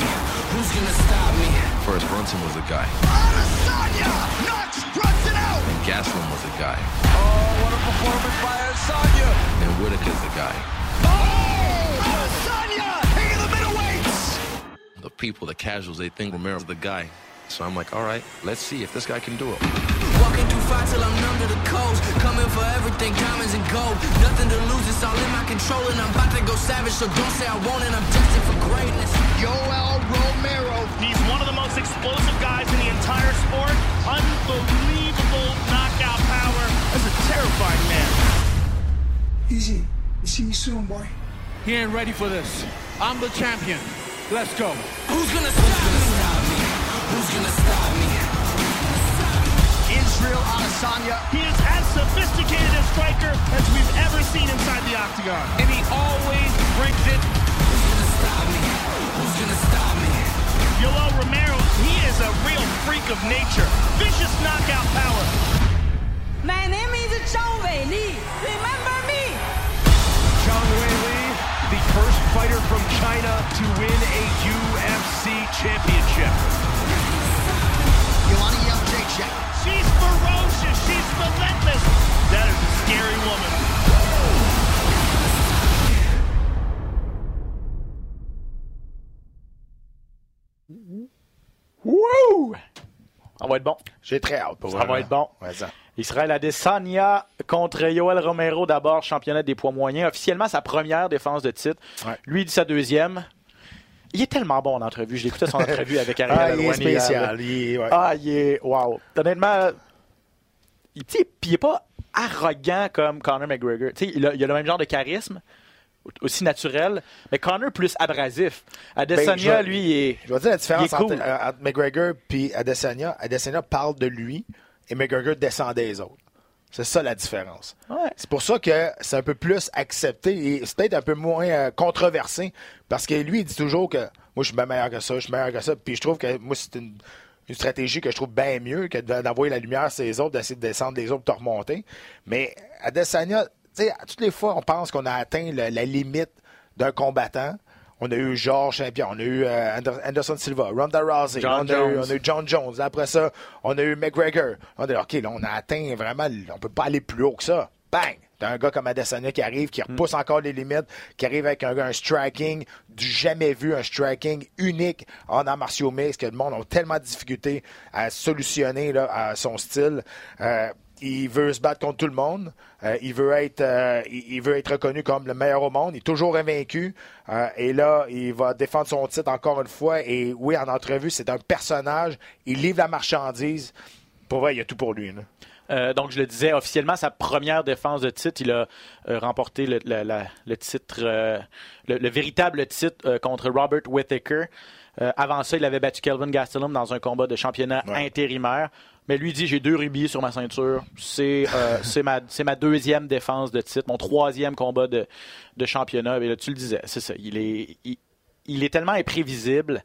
Who's gonna stop me? First, Brunson was the guy, Adesanya knocks Brunson out. and Gaslam was the guy, Oh, what a performance by Adesanya. and Whitaker's the guy. Oh, Adesanya taking the middleweights. The people, the casuals, they think Romero's the guy. So I'm like, all right, let's see if this guy can do it. Walking through fire till I'm numb to the coast. Coming for everything, diamonds and gold. Nothing to lose, it's all in my control. And I'm about to go savage, so don't say I won't. And I'm destined for greatness. Yoel Romero. He's one of the most explosive guys in the entire sport. Unbelievable terrifying man. Easy. See you soon, boy. He ain't ready for this. I'm the champion. Let's go. Who's gonna stop me? Who's gonna stop me? Israel Adesanya. He is as sophisticated a striker as we've ever seen inside the octagon. And he always brings it. Who's gonna stop me? Who's gonna stop me? Yoel Romero, he is a real freak of nature. Vicious knockout power. My name is Zhang Weili. Remember me? Zhang Weili, the first fighter from China to win a UFC championship. Yolanda Jacek. She's ferocious. She's relentless. That is a scary woman. Wouh! Ça va être bon. J'ai très hâte pour Ça vrai, va là. être bon. Ouais, ça. Israël Adesanya contre Yoel Romero d'abord, championnat des poids moyens. Officiellement, sa première défense de titre. Ouais. Lui, il dit sa deuxième. Il est tellement bon en entrevue. J'ai écouté son *laughs* entrevue avec Ariel Ah, il est spécial. il est- ouais. Ah, il est. Wow. Honnêtement, il, puis il est pas arrogant comme Conor McGregor. Tu sais, il, a, il a le même genre de charisme, aussi naturel, mais Conor plus abrasif. Adesanya, Ben, je lui, il est. Je vais dire la différence cool. entre, euh, entre McGregor et Adesanya. Adesanya parle de lui et McGregor descend des autres. C'est ça la différence. Ouais. C'est pour ça que c'est un peu plus accepté et c'est peut-être un peu moins euh, controversé parce que lui, il dit toujours que moi, je suis bien meilleur que ça, je suis meilleur que ça. Puis je trouve que moi, c'est une, une stratégie que je trouve bien mieux que de- d'envoyer la lumière sur les autres, d'essayer de descendre les autres pour te remonter. Mais Adesanya, tu sais, toutes les fois, on pense qu'on a atteint le- la limite d'un combattant. On a eu Georges Saint-Pierre, on a eu euh, Ander- Anderson Silva, Ronda Rousey, on, a eu, Jones. on a eu John Jones. Après ça, on a eu McGregor. On a dit, OK, là, on a atteint vraiment, on peut pas aller plus haut que ça. Bang! T'as un gars comme Adesanya qui arrive, qui repousse encore les limites, qui arrive avec un, un striking du jamais vu, un striking unique en arts martiaux mixtes, que le monde a tellement de difficultés à solutionner là, à son style. Euh, il veut se battre contre tout le monde. Euh, il, veut être, euh, il, veut être reconnu comme le meilleur au monde. Il est toujours invaincu. Euh, et là, il va défendre son titre encore une fois. Et oui, en entrevue, c'est un personnage. Il livre la marchandise. Pour vrai, il y a tout pour lui. là. Euh, donc, je le disais, officiellement, sa première défense de titre, il a euh, remporté le, le- la- le titre, euh, le, le véritable titre contre Robert Whittaker. Avant ça, il avait battu Kelvin Gastelum dans un combat de championnat Ouais. intérimaire. Mais lui dit j'ai deux rubis sur ma ceinture. C'est euh, *laughs* c'est ma, ma deuxième défense de titre, mon troisième combat de, de championnat. Et là, tu le disais, c'est ça. Il est, il, il est tellement imprévisible.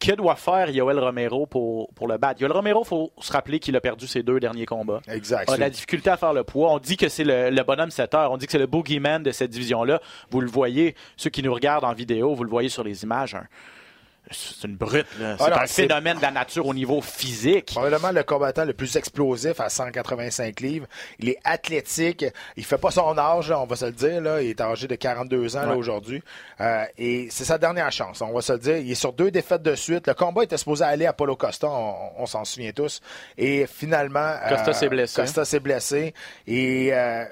Que doit faire Yoel Romero pour, pour le battre? Yoel Romero, il faut se rappeler qu'il a perdu ses deux derniers combats. Exact. A de la difficulté à faire le poids. On dit que c'est le, le bonhomme 7 heures. On dit que c'est le boogeyman de cette division-là. Vous le voyez, ceux qui nous regardent en vidéo, vous le voyez sur les images. un- c'est une brute. là. C'est Ah non, un c'est- phénomène de la nature au niveau physique. Probablement le combattant le plus explosif à 185 livres. Il est athlétique. Il fait pas son âge, là, on va se le dire. Là. Il est âgé de 42 ans là, aujourd'hui. Euh, et c'est sa dernière chance, on va se le dire. Il est sur deux défaites de suite. Le combat était supposé aller à Paulo Costa, on, on s'en souvient tous. Et finalement... euh, Costa s'est blessé. Costa s'est blessé. Et... euh,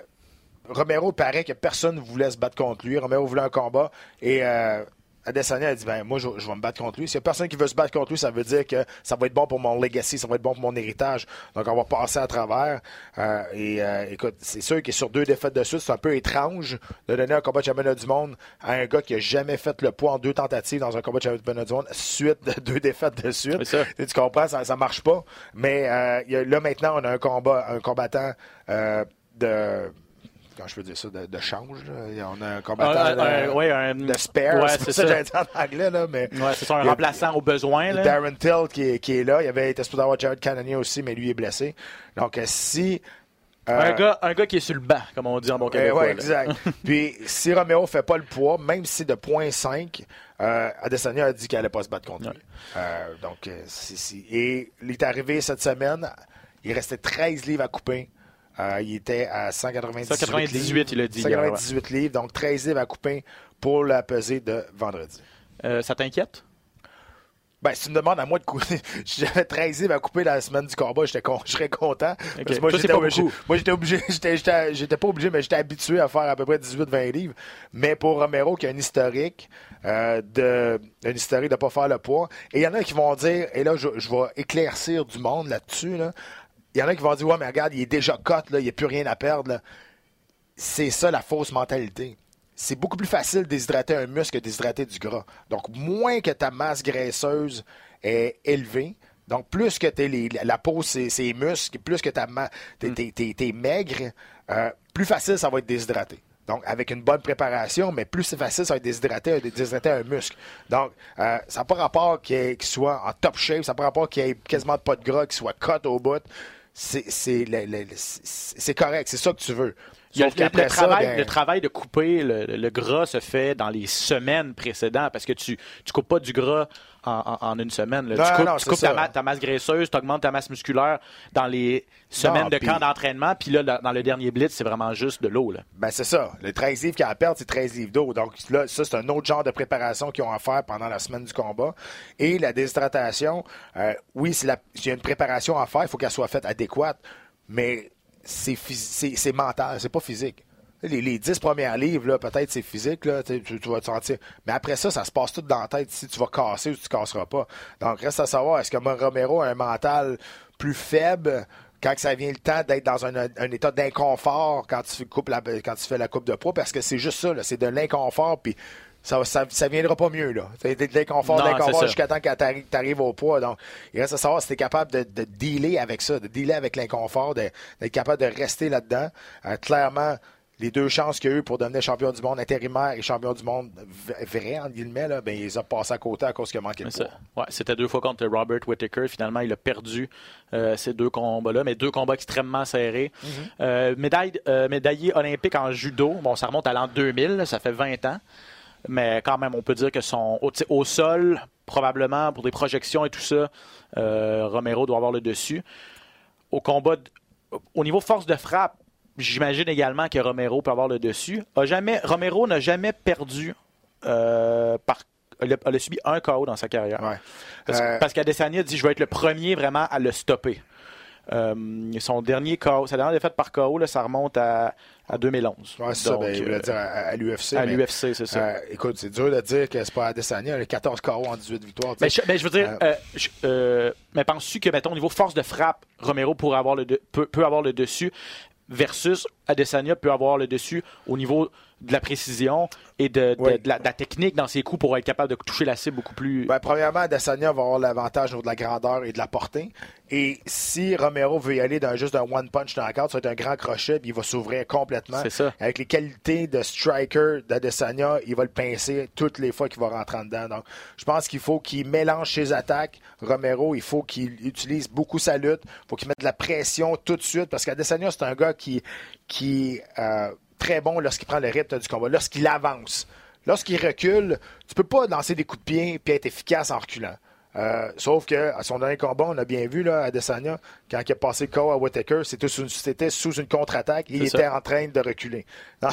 Romero, paraît que personne ne voulait se battre contre lui. Romero voulait un combat. Et euh, Adesanya a dit ben moi je, je vais me battre contre lui. S'il y a personne qui veut se battre contre lui, ça veut dire que ça va être bon pour mon legacy, ça va être bon pour mon héritage. Donc on va passer à travers. Euh, et euh, écoute, c'est sûr que sur deux défaites de suite, c'est un peu étrange de donner un combat de championnat du monde à un gars qui a jamais fait le poids en deux tentatives dans un combat de championnat du monde suite de deux défaites de suite. Ça. Tu comprends, ça, ça marche pas. Mais euh, là maintenant, on a un combat, un combattant de quand je peux dire ça, de, de change. là. On a un combattant Un- un- de, ouais, un- de spare. ouais, c'est ça ça. dire en anglais, là, mais Ouais, c'est ça, un remplaçant au besoin. Là. Darren Till qui est, qui est là. Il avait été supposé avoir Jared Cannonier aussi, mais lui est blessé. Donc, euh, si. euh, Un, gars, un gars qui est sur le banc, comme on dit en bon euh, québécois. là. exact. *laughs* Puis, si Romero fait pas le poids, même si de 0.5, euh, Adesanya a dit qu'il allait pas se battre contre lui. Euh, donc, euh, c'est- c'est- et il est arrivé cette semaine, il restait 13 livres à couper. Euh, il était à 198, 198, livres. il a dit hier, 198 livres, donc 13 livres à couper pour la pesée de vendredi. Euh, ça t'inquiète? Ben, si tu me demandes à moi de couper, *laughs* j'avais 13 livres à couper la semaine du combat, j'étais con- *laughs* je serais content. Parce que moi, j'étais obligé- moi, j'étais obligé, *laughs* j'étais, pas obligé, mais j'étais habitué à faire à peu près 18-20 livres. Mais pour Romero, qui a un historique, euh, de, un historique de pas faire le poids, et il y en a qui vont dire, et là, je, je vais éclaircir du monde là-dessus, là. Il y en a qui vont dire, ouais, mais regarde, il est déjà cut, là, il n'y a plus rien à perdre, là. C'est ça la fausse mentalité. C'est beaucoup plus facile de déshydrater un muscle que de déshydrater du gras. Donc, moins que ta masse graisseuse est élevée, donc plus que t'es les- la peau, c'est c'est muscles, plus que ta ma- t'es, t'es- t'es- t'es maigre, euh, plus facile ça va être déshydraté. Donc, avec une bonne préparation, mais plus c'est facile, ça va être déshydraté, déshydrater un muscle. Donc, euh, ça n'a pas rapport qu'il, soit en top shape, ça n'a pas rapport qu'il ait quasiment pas de gras, qu'il soit cut au bout. C'est, correct, c'est ça que tu veux. Le, le qu'après ça, travail, ben- le travail de couper le, le gras se fait dans les semaines précédentes parce que tu ne coupes pas du gras en, en- en une semaine. là. Non, tu coupes, non, tu c'est coupes ça. ta, ma- ta masse graisseuse, tu augmentes ta masse musculaire dans les semaines Non, de camp d'entraînement. Puis là, dans le dernier blitz, c'est vraiment juste de l'eau. Ben, c'est ça. Le 13 livres qu'il y a à perdre, c'est 13 livres d'eau. Donc, là, ça, c'est un autre genre de préparation qu'ils ont à faire pendant la semaine du combat. Et la déshydratation, euh, oui, s'il y a une préparation à faire, il faut qu'elle soit faite adéquate, mais c'est mental, c'est pas physique. Les, les 10 premières livres, là, peut-être c'est physique, là, tu, tu vas te sentir. Mais après ça, ça se passe tout dans la tête si tu vas casser ou si tu casseras pas. Donc, reste à savoir, est-ce que Romero a un mental plus faible quand ça vient le temps d'être dans un, un état d'inconfort quand tu coupes la, quand tu fais la coupe de poids? Parce que c'est juste ça, c'est de l'inconfort, puis ça, ça, ça viendra pas mieux, là. C'est de l'inconfort, ça. jusqu'à temps que tu arrives au poids. Donc, il reste à savoir si tu es capable de, de dealer avec ça, de dealer avec l'inconfort, d'être capable de rester là-dedans. Euh, clairement, les deux chances qu'il y a eu pour devenir champion du monde intérimaire et champion du monde vrai, entre guillemets, là, ben, il les a passés à côté à cause qu'il a manqué de poids. ouais, C'était deux fois contre Robert Whittaker. Finalement, il a perdu euh, ces deux combats-là, mais deux combats extrêmement serrés. Mhm. Euh, médaille, euh, médaillé olympique en judo. Bon, ça remonte à l'an 2000, là, ça fait 20 ans. Mais quand même, on peut dire que son au, au sol, probablement pour des projections et tout ça, Romero doit avoir le dessus. Au combat, au niveau force de frappe, j'imagine également que Romero peut avoir le dessus. A jamais, Romero n'a jamais perdu euh, par. Elle a, elle a subi un KO dans sa carrière. Ouais. Parce, Euh, parce qu'Adesanya dit je vais être le premier vraiment à le stopper. Euh, son dernier KO, sa dernière défaite par KO, là, ça remonte à, à 2011. Ouais, c'est ça, ben, il voulait euh, dire à, l'UFC. à l'UFC, c'est ça. euh, écoute, c'est dur de dire que c'est pas Adesanya. Il a 14 KO en 18 victoires. Mais je, mais je veux dire, je- mais penses-tu que, mettons, au niveau force de frappe, Romero pourrait avoir le de- peut, peut avoir le dessus? Versus Adesanya peut avoir le dessus au niveau de la précision et de, de- Oui. de la, de la technique dans ses coups pour être capable de toucher la cible beaucoup plus. Ben, premièrement, Adesanya va avoir l'avantage au niveau de la grandeur et de la portée. Et si Romero veut y aller dans juste un one punch dans la carte, ça va être un grand crochet, puis il va s'ouvrir complètement. C'est ça. Avec les qualités de striker d'Adesanya, il va le pincer toutes les fois qu'il va rentrer en dedans. Donc, je pense qu'il faut qu'il mélange ses attaques. Romero, il faut qu'il utilise beaucoup sa lutte. Il faut qu'il mette de la pression tout de suite, parce qu'Adesanya, c'est un gars qui, qui euh, très bon lorsqu'il prend le rythme du combat, lorsqu'il avance. Lorsqu'il recule, tu peux pas lancer des coups de pied et être efficace en reculant. Euh, sauf que à son dernier combat, on a bien vu là, à Desania, quand il a passé le KO à Whittaker, c'était sous, une contre-attaque et il C'est était ça. en train de reculer. *laughs* Donc,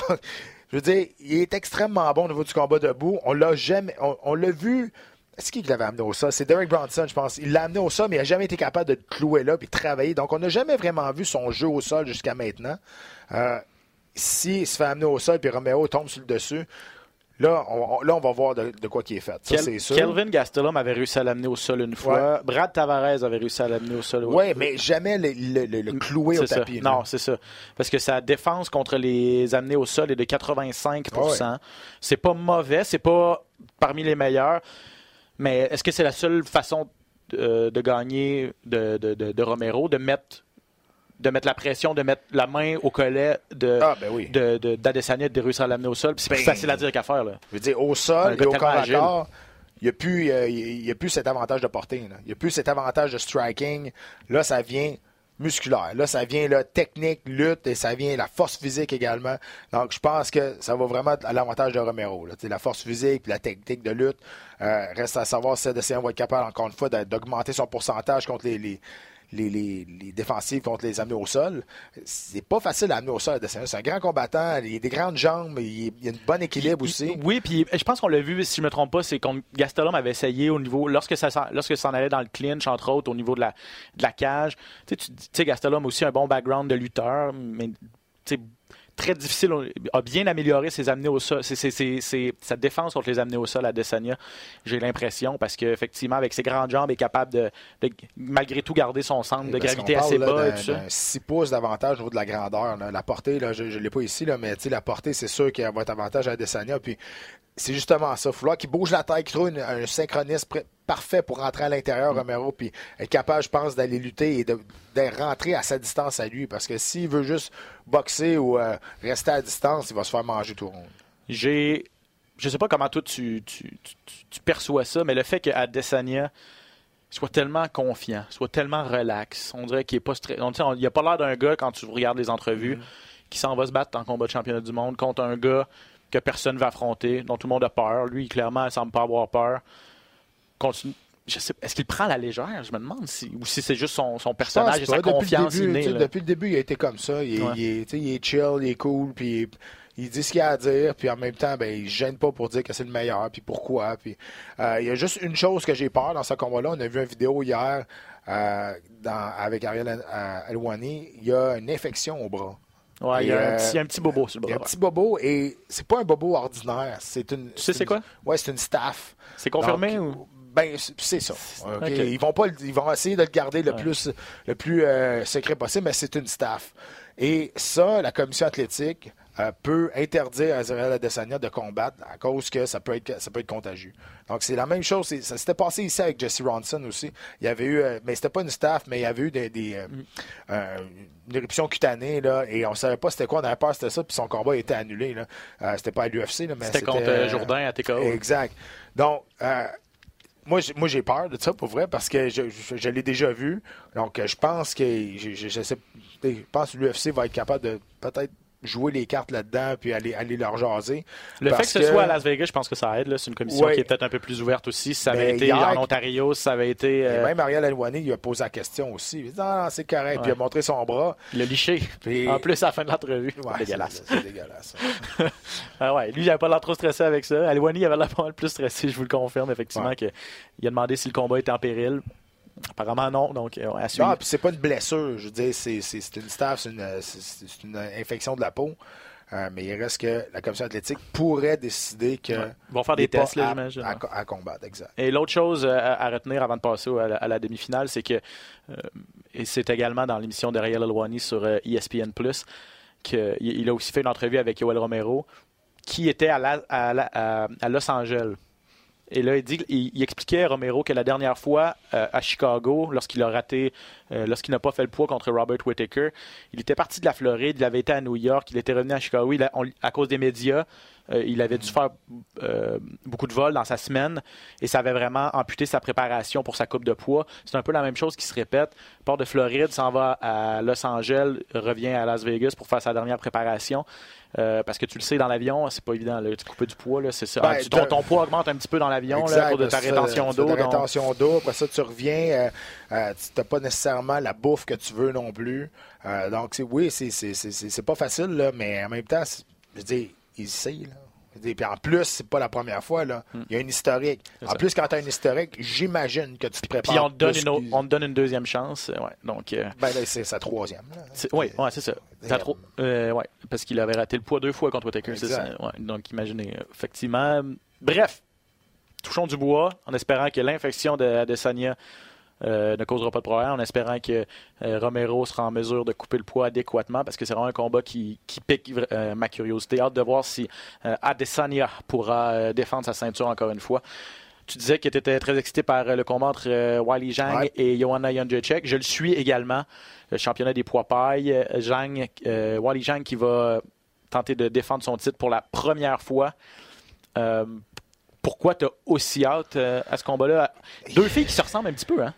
je veux dire, il est extrêmement bon au niveau du combat debout. On l'a jamais, on, on l'a vu. Est-ce qu'il l'avait amené au sol? C'est Derek Bronson, je pense. Il l'a amené au sol, mais il n'a jamais été capable de le clouer là et de travailler. Donc, on n'a jamais vraiment vu son jeu au sol jusqu'à maintenant. Euh, S'il se fait amener au sol puis Romero tombe sur le dessus, Là, on, là, on va voir de, de quoi qui est fait. Ça, Kel- c'est sûr. Kelvin Gastelum avait réussi à l'amener au sol une fois. Brad Tavares avait réussi à l'amener au sol. Oui, mais jamais le, le, le- le clouer au ça. tapis. là. Non, c'est ça. Parce que sa défense contre les amener au sol est de 85 Ah C'est pas mauvais, c'est pas parmi les meilleurs. Mais est-ce que c'est la seule façon de, de gagner de- de Romero, de mettre de mettre la pression, de mettre la main au collet de, Ah, ben oui. de, de- réussir à l'amener au sol. C'est plus Ben, facile à dire qu'à faire. Là. Je veux dire, au sol et au corps à corps, il n'y a, plus, euh, y a plus cet avantage de portée. là. Il n'y a plus cet avantage de striking. Là, ça vient musculaire. Là, ça vient là, technique, lutte et ça vient la force physique également. Donc, je pense que ça va vraiment à l'avantage de Romero. Là. La force physique puis la technique de lutte. Euh, reste à savoir si Adesanya va être capable, encore une fois, d'a- d'augmenter son pourcentage contre les, les, les, les, les défensives contre les amener au sol. C'est pas facile à amener au sol. C'est un grand combattant. Il a des grandes jambes. Il, il a une bonne équilibre aussi. Oui, puis je pense qu'on l'a vu, si je me trompe pas, c'est quand Gastelum avait essayé au niveau, lorsque ça s'en- lorsque ça allait dans le clinch, entre autres, au niveau de la, de la cage. Tu sais, tu tu sais, Gastelum a aussi un bon background de lutteur, mais tu sais, très difficile, a bien amélioré ses amenés au sol, sa défense contre les amenés au sol à Desania, j'ai l'impression, parce qu'effectivement, avec ses grandes jambes, il est capable de, de, malgré tout, garder son centre de gravité assez parle, bas là, et tout ça. d'un 6 pouces d'avantage au niveau de la grandeur. là. La portée, là, je ne l'ai pas ici, là, mais la portée, c'est sûr qu'il va être avantage à Adesanya. Puis c'est justement ça. Il va falloir qu'il bouge la tête, qu'il trouve une- un synchronisme parfait pour rentrer à l'intérieur, Mm. Romero, puis être capable, je pense, d'aller lutter et de, de rentrer à sa distance à lui. Parce que s'il veut juste boxer ou euh, rester à distance, il va se faire manger tout rond. J'ai. Je sais pas comment toi tu, tu, tu- tu- tu perçois ça, mais le fait qu'Adesanya soit tellement confiant, soit tellement relax, on dirait qu'il est pas stressé. Il a pas l'air d'un gars, quand tu regardes les entrevues, qui s'en va se battre en combat de championnat du monde contre un gars que personne ne va affronter, dont tout le monde a peur. Lui, clairement, il semble pas avoir peur. Continue. Je sais, est-ce qu'il prend la légère? Je me demande si, ou si c'est juste son, son personnage et sa confiance depuis le, début, innée. depuis le début, il a été comme ça. Il est, Ouais. il est- il chill, il est cool, puis il, il dit ce qu'il a à dire, puis en même temps, ben, il ne gêne pas pour dire que c'est le meilleur, puis pourquoi. Puis, euh, il y a juste une chose que j'ai peur dans ce combat-là. On a vu une vidéo hier euh, dans- avec Ariel euh, Alwani. Il y a une infection au bras. Ouais, il y a un euh, petit, un petit bobo sur le Il y a un petit bobo et c'est pas un bobo ordinaire. C'est une. Tu sais c'est quoi? Ouais, c'est une staff. C'est confirmé Donc, ou? Ben, c'est ça. Ils vont pas, ils vont essayer de le garder le Ouais. plus, le plus euh, secret possible, mais c'est une staff. Et ça, la commission athlétique euh, peut interdire à Israël Adesanya de combattre à cause que ça peut être, ça peut être contagieux. Donc c'est la même chose. Ça s'était passé ici avec Jesse Ronson aussi. Il y avait eu, euh, mais c'était pas une staff, mais il y avait eu des, des, euh, une éruption cutanée là, et on savait pas c'était quoi. On avait peur c'était ça, puis son combat été annulé. Là. C'était pas à l'UFC, mais C'était contre Jourdain à TKO. Exact. Donc, moi, j'ai- peur de ça, pour vrai, parce que je, je- je l'ai déjà vu. Donc, je pense que je, je- je sais- je pense que l'UFC va être capable de peut-être jouer les cartes là-dedans puis aller, aller leur jaser. Le fait que ce soit à Las Vegas, je pense que ça aide. C'est une commission Ouais. qui est peut-être un peu plus ouverte aussi. Si ça avait été hier- en Ontario, si ça avait été. Et euh, même Ariel Alwani, il a posé la question aussi. Il a dit, non, non, c'est correct. Puis il a montré son bras. le liché. Puis- En plus, à la fin de l'entrevue. Ouais, C'est dégueulasse. C'est dégueulasse. *laughs* Ah ouais, lui, il avait pas l'air trop stressé avec ça. Alwani avait l'air pas mal plus stressé, je vous le confirme, effectivement, Ouais. que il a demandé si le combat était en péril. Apparemment, non. Donc, euh, à suivre. Non, puis c'est pas une blessure. Je veux dire, c'est c'est- c'est une staff, c'est une, euh, c'est- une infection de la peau. Euh, mais il reste que la commission athlétique pourrait décider que. Ouais. Ils vont faire des tests, là, j'imagine, À, à combattre, exact. Et l'autre chose euh, à, à retenir avant de passer à la, demi-finale, c'est que, euh, et c'est également dans l'émission de Ariel Alwani sur euh, ESPN, qu'il il a aussi fait une entrevue avec Yoel Romero, qui était à, la- à la- à- à Los Angeles. Et là, il, expliquait à Romero que la dernière fois euh, à Chicago, lorsqu'il a raté, euh, lorsqu'il n'a pas fait le poids contre Robert Whittaker, il était parti de la Floride, il avait été à New York, il était revenu à Chicago. À cause des médias, euh, il avait dû faire euh, beaucoup de vols dans sa semaine et ça avait vraiment amputé sa préparation pour sa coupe de poids. C'est un peu la même chose qui se répète. Il part de Floride, s'en va à Los Angeles, revient à Las Vegas pour faire sa dernière préparation. Euh, parce que tu le sais, dans l'avion, c'est pas évident. Là, tu coupes du poids, là, c'est ça. Ben, Ah, tu- ton, ton poids augmente un petit peu dans l'avion là, cause de ta rétention d'eau. rétention. Après ça, tu reviens. euh, tu n'as pas nécessairement la bouffe que tu veux non plus. Euh, donc, c'est- oui, c'est- c'est c'est- c'est- c'est pas facile, là, mais en même temps, je veux il sait. Là. Et puis en plus, c'est pas la première fois. Là. Il y a une historique. En plus, quand tu as une historique, j'imagine que tu te prépares. Puis on te donne, une, autre- on te donne une deuxième chance. euh, ouais. Donc, euh, Ben là, c'est sa troisième. oui, ouais, c'est ça. Trop, euh, ouais, parce qu'il avait raté le poids deux fois contre ça. Ouais, donc, imaginez, effectivement. Bref, touchons du bois en espérant que l'infection de Adesanya euh, ne causera pas de problème, en espérant que euh, Romero sera en mesure de couper le poids adéquatement, parce que c'est vraiment un combat qui, qui pique euh, ma curiosité. Hâte de voir si euh, Adesanya pourra euh, défendre sa ceinture encore une fois. Tu disais que tu étais très excité par euh, le combat entre euh, Wiley Zhang Ouais. et Joanna Jędrzejczyk. Je le suis également. Le championnat des poids pailles. Euh, Zhang, euh, Wiley Zhang qui va tenter de défendre son titre pour la première fois. Euh, pourquoi tu as aussi hâte euh, à ce combat-là? Deux filles qui se ressemblent un petit peu, hein?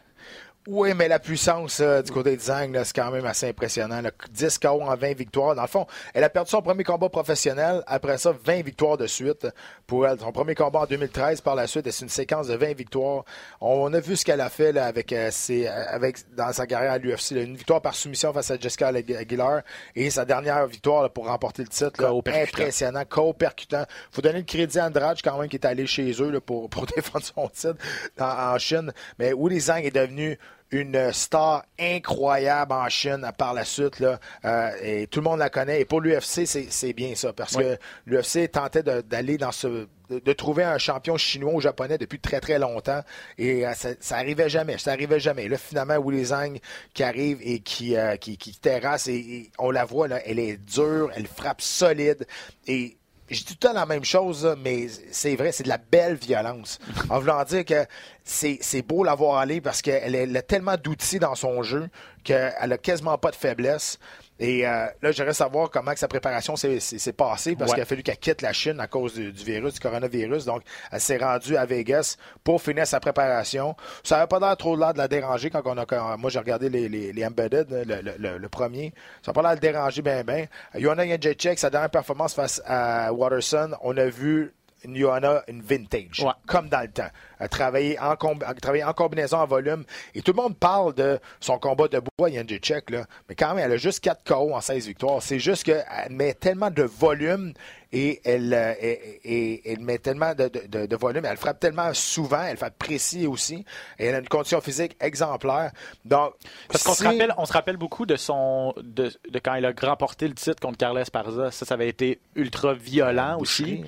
Oui, mais la puissance euh, du côté de Zhang, c'est quand même assez impressionnant. là. 10 KO en 20 victoires. Dans le fond, elle a perdu son premier combat professionnel. Après ça, 20 victoires de suite pour elle. Son premier combat en 2013 par la suite, c'est une séquence de 20 victoires. On a vu ce qu'elle a fait là, avec, euh, ses- euh, avec, dans sa carrière à l'UFC. Une victoire par soumission face à Jessica Aguilar et sa dernière victoire là, pour remporter le titre. percutant. impressionnant, KO percutant. faut donner le crédit à Andrade quand même qui est allé chez eux là, pour, pour *laughs* défendre son titre en, en Chine. Mais Willy Zhang est devenu une star incroyable en Chine par la suite. Là, Euh, et tout le monde la connaît. Et pour l'UFC, c'est c'est bien ça. Parce Oui. que l'UFC tentait d'aller dans ce. De, de trouver un champion chinois ou japonais depuis très très longtemps. Et euh, ça, ça arrivait jamais. Ça arrivait jamais. Là, finalement, Willy Zhang qui arrive et qui, euh, qui, qui terrasse. Et, et on la voit, là, elle est dure, elle frappe solide. Et je dis tout le temps la même chose, mais c'est vrai, c'est de la belle violence. *laughs* En voulant dire que c'est beau la voir aller parce qu'elle elle a tellement d'outils dans son jeu qu'elle a quasiment pas de faiblesse. Et euh, là, j'aimerais savoir comment que sa préparation s'est passée parce Ouais. qu'il a fallu qu'elle quitte la Chine à cause du, du virus, du coronavirus. Donc, elle s'est rendue à Vegas pour finir sa préparation. Ça n'avait pas l'air trop l'air de la déranger quand on a. quand- moi, j'ai regardé les, les, les Embedded, le, le- le- le premier. Ça n'a pas l'air de déranger bien, bien. Joanna Jędrzejczyk, sa dernière performance face à Watterson, on a vu une Johanna, une vintage, Ouais. comme dans le temps. Elle a travaillé en, elle combinaison, en volume. Et tout le monde parle de son combat de bois, Jędrzejczyk, là. Mais quand même, elle a juste 4 KO en 16 victoires. C'est juste qu'elle met tellement de volume et elle, euh, et- et- elle met tellement de, de- de- de volume. Elle frappe tellement souvent, elle frappe précis aussi. Et elle a une condition physique exemplaire. Donc, Parce qu'on se rappelle, on se rappelle beaucoup de son de, de quand il a remporté le titre contre Carles Parza. Ça, ça avait été ultra violent aussi. Boucherie.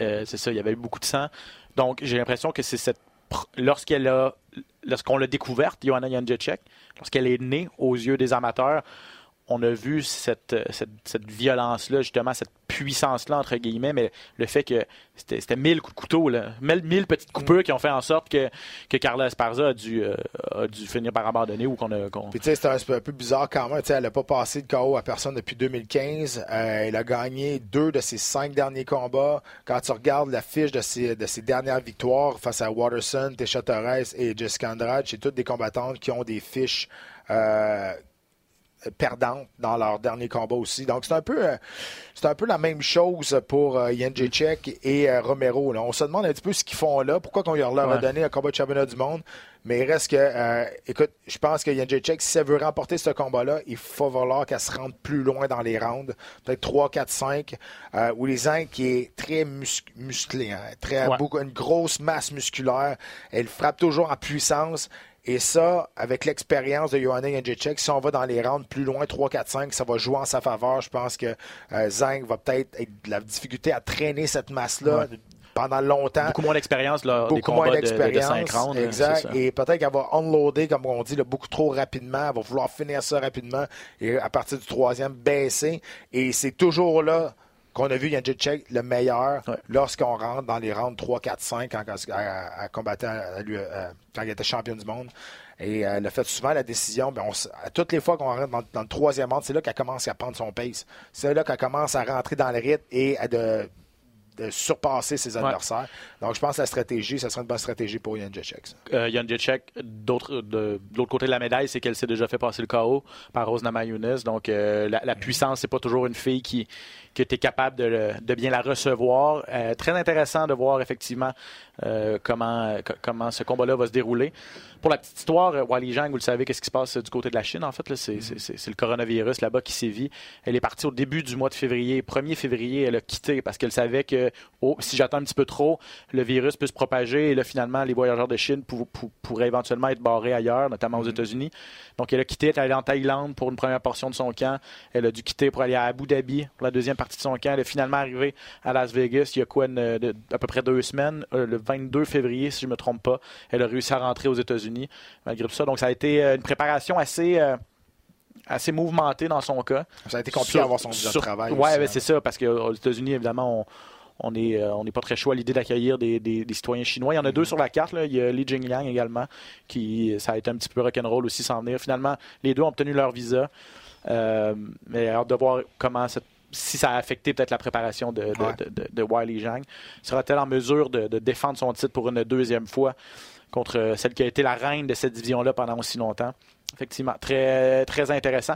Euh, c'est ça, il y avait eu beaucoup de sang. Donc j'ai l'impression que c'est cette lorsqu'elle a lorsqu'on l'a découverte, Johanna Jędrzejczyk, lorsqu'elle est née aux yeux des amateurs, on a vu cette, cette, cette violence-là, justement, cette puissance-là, entre guillemets, mais le fait que c'était c'était mille coups de couteau, là, mille, mille petites coupures qui ont fait en sorte que, que Carlos Esparza a dû, euh, a dû finir par abandonner ou qu'on a. qu'on- Puis tu sais, c'est un, peu bizarre quand même. Elle n'a pas passé de KO à personne depuis 2015. Euh, elle a gagné deux de ses cinq derniers combats. Quand tu regardes la fiche de ses, de ses dernières victoires face à Watterson, Tesha Torres et Jessica Andrade, c'est toutes des combattantes qui ont des fiches euh, perdantes dans leur dernier combat aussi. Donc c'est un peu euh, c'est un peu la même chose pour euh, Jędrzejczyk et euh, Romero. là. On se demande un petit peu ce qu'ils font là. Pourquoi qu'on leur a donné un combat de championnat du monde? Mais il reste que, euh, écoute, je pense que Jędrzejczyk, si elle veut remporter ce combat-là, il faut falloir qu'elle se rende plus loin dans les rounds. Peut-être 3, 4, 5. Euh, où les Zinc qui est très mus- musclé, hein, très, Ouais. beaucoup, une grosse masse musculaire. Elle frappe toujours en puissance. Et ça, avec l'expérience de Johanna Jędrzejczyk, si on va dans les rounds plus loin, 3, 4, 5, ça va jouer en sa faveur. Je pense que euh, Zhang va peut-être être de la difficulté à traîner cette masse-là pendant longtemps Beaucoup moins d'expérience, là, des beaucoup moins combats de, de, de d'expérience. rounds. là, exact. Et peut-être qu'elle va unloader, comme on dit, là, beaucoup trop rapidement. Elle va vouloir finir ça rapidement. Et à partir du troisième, baisser. Et c'est toujours là qu'on a vu Jędrzejczyk le meilleur Ouais. lorsqu'on rentre dans les rounds 3, 4, 5 quand combattait à lui, euh, quand elle était championne du monde. Et euh, elle a fait souvent la décision. ben, on à toutes les fois qu'on rentre dans, dans le troisième round, c'est là qu'elle commence à prendre son pace. C'est là qu'elle commence à rentrer dans le rythme et à de, de surpasser ses adversaires. Donc, je pense que la stratégie, ça serait une bonne stratégie pour Jędrzejczyk. ça. euh, Jan Jacek, d'autre- de, de l'autre côté de la médaille, c'est qu'elle s'est déjà fait passer le KO par Rose Namajunas. Donc, euh, la, la puissance, c'est pas toujours une fille qui que tu es capable de, de bien la recevoir. Euh, très intéressant de voir effectivement euh, comment, co- comment ce combat-là va se dérouler. Pour la petite histoire, Wally Zhang, vous le savez, qu'est-ce qui se passe du côté de la Chine, en fait? là, C'est c'est- c'est- c'est le coronavirus là-bas qui sévit. Elle est partie au début du mois de février. 1er février, elle a quitté parce qu'elle savait que que oh, si j'attends un petit peu trop, le virus peut se propager et là, finalement, les voyageurs de Chine pour- pour- pourraient éventuellement être barrés ailleurs, notamment aux États-Unis. Donc, elle a quitté, elle est allée en Thaïlande pour une première portion de son camp. Elle a dû quitter pour aller à Abu Dhabi pour la deuxième partie de son camp. Elle est finalement arrivée à Las Vegas il y a quoi, une- de- à peu près deux semaines, euh, le 22 février, si je ne me trompe pas. Elle a réussi à rentrer aux États-Unis malgré tout ça. Donc, ça a été euh, une préparation assez. euh, assez mouvementée dans son cas. Ça a été compliqué d'avoir son visa de travail Ouais, aussi, ben, hein. c'est ça, parce qu'aux États-Unis, évidemment, on, on est, euh, on n'est pas très chaud à l'idée d'accueillir des, des- des citoyens chinois. Il y en a deux sur la carte. Là. Il y a Li Jingliang également, qui ça a été un petit peu rock'n'roll aussi sans venir. Finalement, les deux ont obtenu leur visa. Euh, mais hâte de voir comment cette- si ça a affecté peut-être la préparation de, de, Ouais. de, de- de Wiley Zhang. Sera-t-elle en mesure de, défendre son titre pour une deuxième fois contre celle qui a été la reine de cette division-là pendant aussi longtemps? Effectivement, très, très intéressant.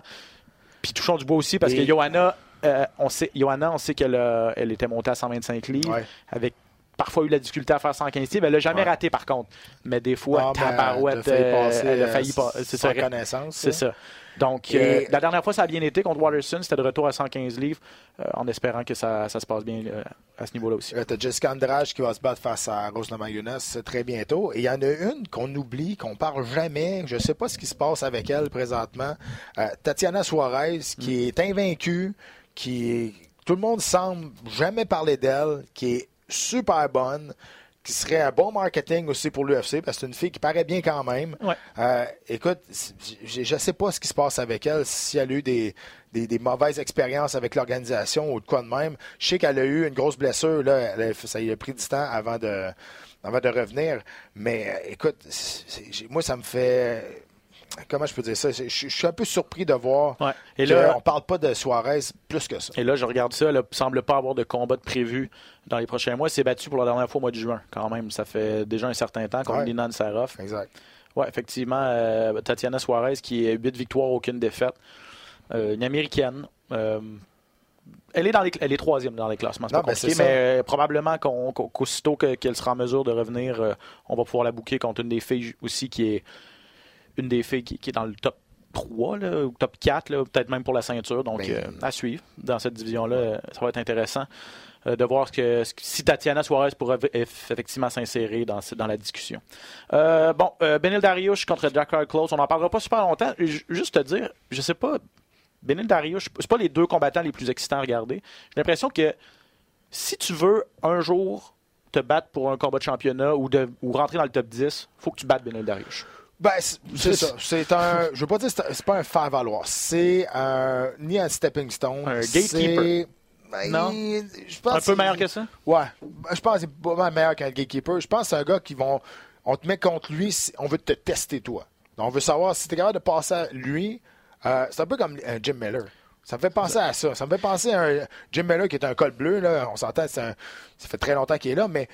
Puis touchons du bois aussi parce Et- que Johanna, euh, on sait, Johanna, on sait qu'elle a- elle était montée à 125 livres, Ouais. avec parfois eu la difficulté à faire 115 livres. Elle l'a jamais Ouais. raté par contre. Mais des fois, Ah, ben, tabarouette, elle a failli euh, passer, euh. C'est ça. connaissance, C'est ça. ça. Donc, Et- euh, la dernière fois, ça a bien été contre Watterson. C'était de retour à 115 livres, euh, en espérant que ça, ça se passe bien euh, à ce niveau-là aussi. Là, t'as Jessica Andrade qui va se battre face à Rose Namajunas très bientôt. Et il y en a une qu'on oublie, qu'on parle jamais. Je sais pas ce qui se passe avec elle présentement. Tatiana Suarez, qui est invaincue, qui est- tout le monde semble jamais parler d'elle, qui est super bonne, qui serait un bon marketing aussi pour l'UFC parce que c'est une fille qui paraît bien quand même. Ouais. Euh, écoute, je je sais pas ce qui se passe avec elle, si elle a eu des, des, des mauvaises expériences avec l'organisation ou de quoi de même. Je sais qu'elle a eu une grosse blessure, là, elle a- ça lui a pris du temps avant de, avant de revenir. Mais euh, écoute, moi, ça me fait. Comment je peux dire ça? Je, je suis un peu surpris de voir Ouais. Et qu'on là- ne parle pas de Suarez plus que ça. Et là, je regarde ça. Elle ne semble pas avoir de combat de prévu dans les prochains mois. Elle s'est battue pour la dernière fois au mois de juin, quand même. Ça fait déjà un certain temps contre Ouais. Linan Sarov. Exact. Oui, effectivement. euh, Tatiana Suarez, qui est 8 victoires, aucune défaite. Euh, une américaine. Euh, elle est dans les, elle est troisième dans les classements. C'est Non, pas ben, compliqué, mais euh, probablement qu'on- qu'au- qu'aussitôt que- qu'elle sera en mesure de revenir, euh, on va pouvoir la bouquer contre une des filles aussi qui est une des filles qui, qui est dans le top 3 là, ou top 4, là, peut-être même pour la ceinture. Donc, Ben, euh, à suivre dans cette division-là, euh, ça va être intéressant euh, de voir ce que, ce si Tatiana Suarez pourrait eff- effectivement s'insérer dans, dans la discussion. Euh, bon, Benil Dariush contre Jack Close, on n'en parlera pas super longtemps. J- Juste te dire, je sais pas, Benil Dariush, c'est pas les deux combattants les plus excitants à regarder. J'ai l'impression que si tu veux un jour te battre pour un combat de championnat ou, de, ou rentrer dans le top 10, faut que tu battes Benil Dariush. Ben, c'est ça. C'est un. Je veux pas dire que c'est- pas un faire-valoir. C'est un. Ni un stepping stone. Un gatekeeper. Ben, Non? je pense Un peu meilleur que ça? Ouais. Ben, Je pense que c'est pas mal meilleur qu'un gatekeeper. Je pense que c'est un gars qui vont. On te met contre lui, si- on veut te tester, toi. Donc, on veut savoir si tu es capable de passer à lui. euh, c'est un peu comme un Jim Miller. Ça me fait penser à ça. Ça me fait penser à un Jim Miller qui est un col bleu. Là. On s'entend, ça fait très longtemps qu'il est là, mais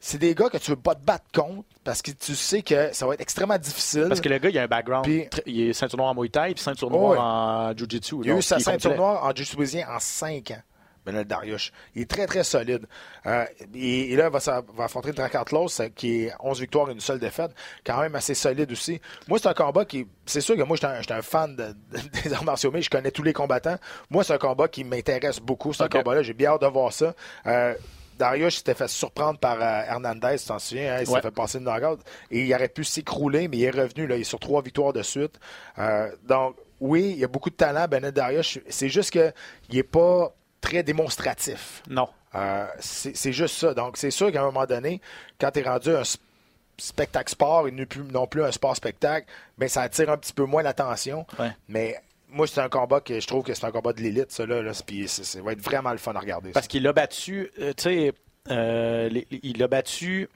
c'est des gars que tu veux pas te battre contre parce que tu sais que ça va être extrêmement difficile. Parce que le gars, il a un background. Puis- il est ceinture noire en Muay Thai puis ceinture Oh, noire en Jiu-Jitsu. Il a eu sa ceinture noire en jiu en 5 ans. Benel Dariush. Il est très, très solide. Euh, et, et là, il va, affronter Dracatlos, qui est 11 victoires et une seule défaite. Quand même assez solide aussi. Moi, c'est un combat qui. C'est sûr que moi, j'étais un, j'étais un fan de- de- *laughs* des arts martiaux, mais je connais tous les combattants. Moi, c'est un combat qui m'intéresse beaucoup, ce Ok. combat-là. J'ai bien hâte de voir ça. Euh, Darius s'était fait surprendre par euh, Hernandez, tu t'en souviens, hein, il s'est Ouais. fait passer une knockout. Et il aurait pu s'écrouler, mais il est revenu, là, il est sur trois victoires de suite. Euh, donc, oui, il y a beaucoup de talent, Bennett Darius. C'est juste qu'il n'est pas très démonstratif. Non. Euh, c'est juste ça. Donc, c'est sûr qu'à un moment donné, quand tu es rendu un sp- spectacle sport et non plus, non plus un sport spectacle, ben, ça attire un petit peu moins l'attention. Ouais. Mais moi, c'est un combat que je trouve que c'est un combat de l'élite, ça. Là, là, puis ça va être vraiment le fun à regarder. Parce qu'il a battu, euh, tu sais, euh, il a battu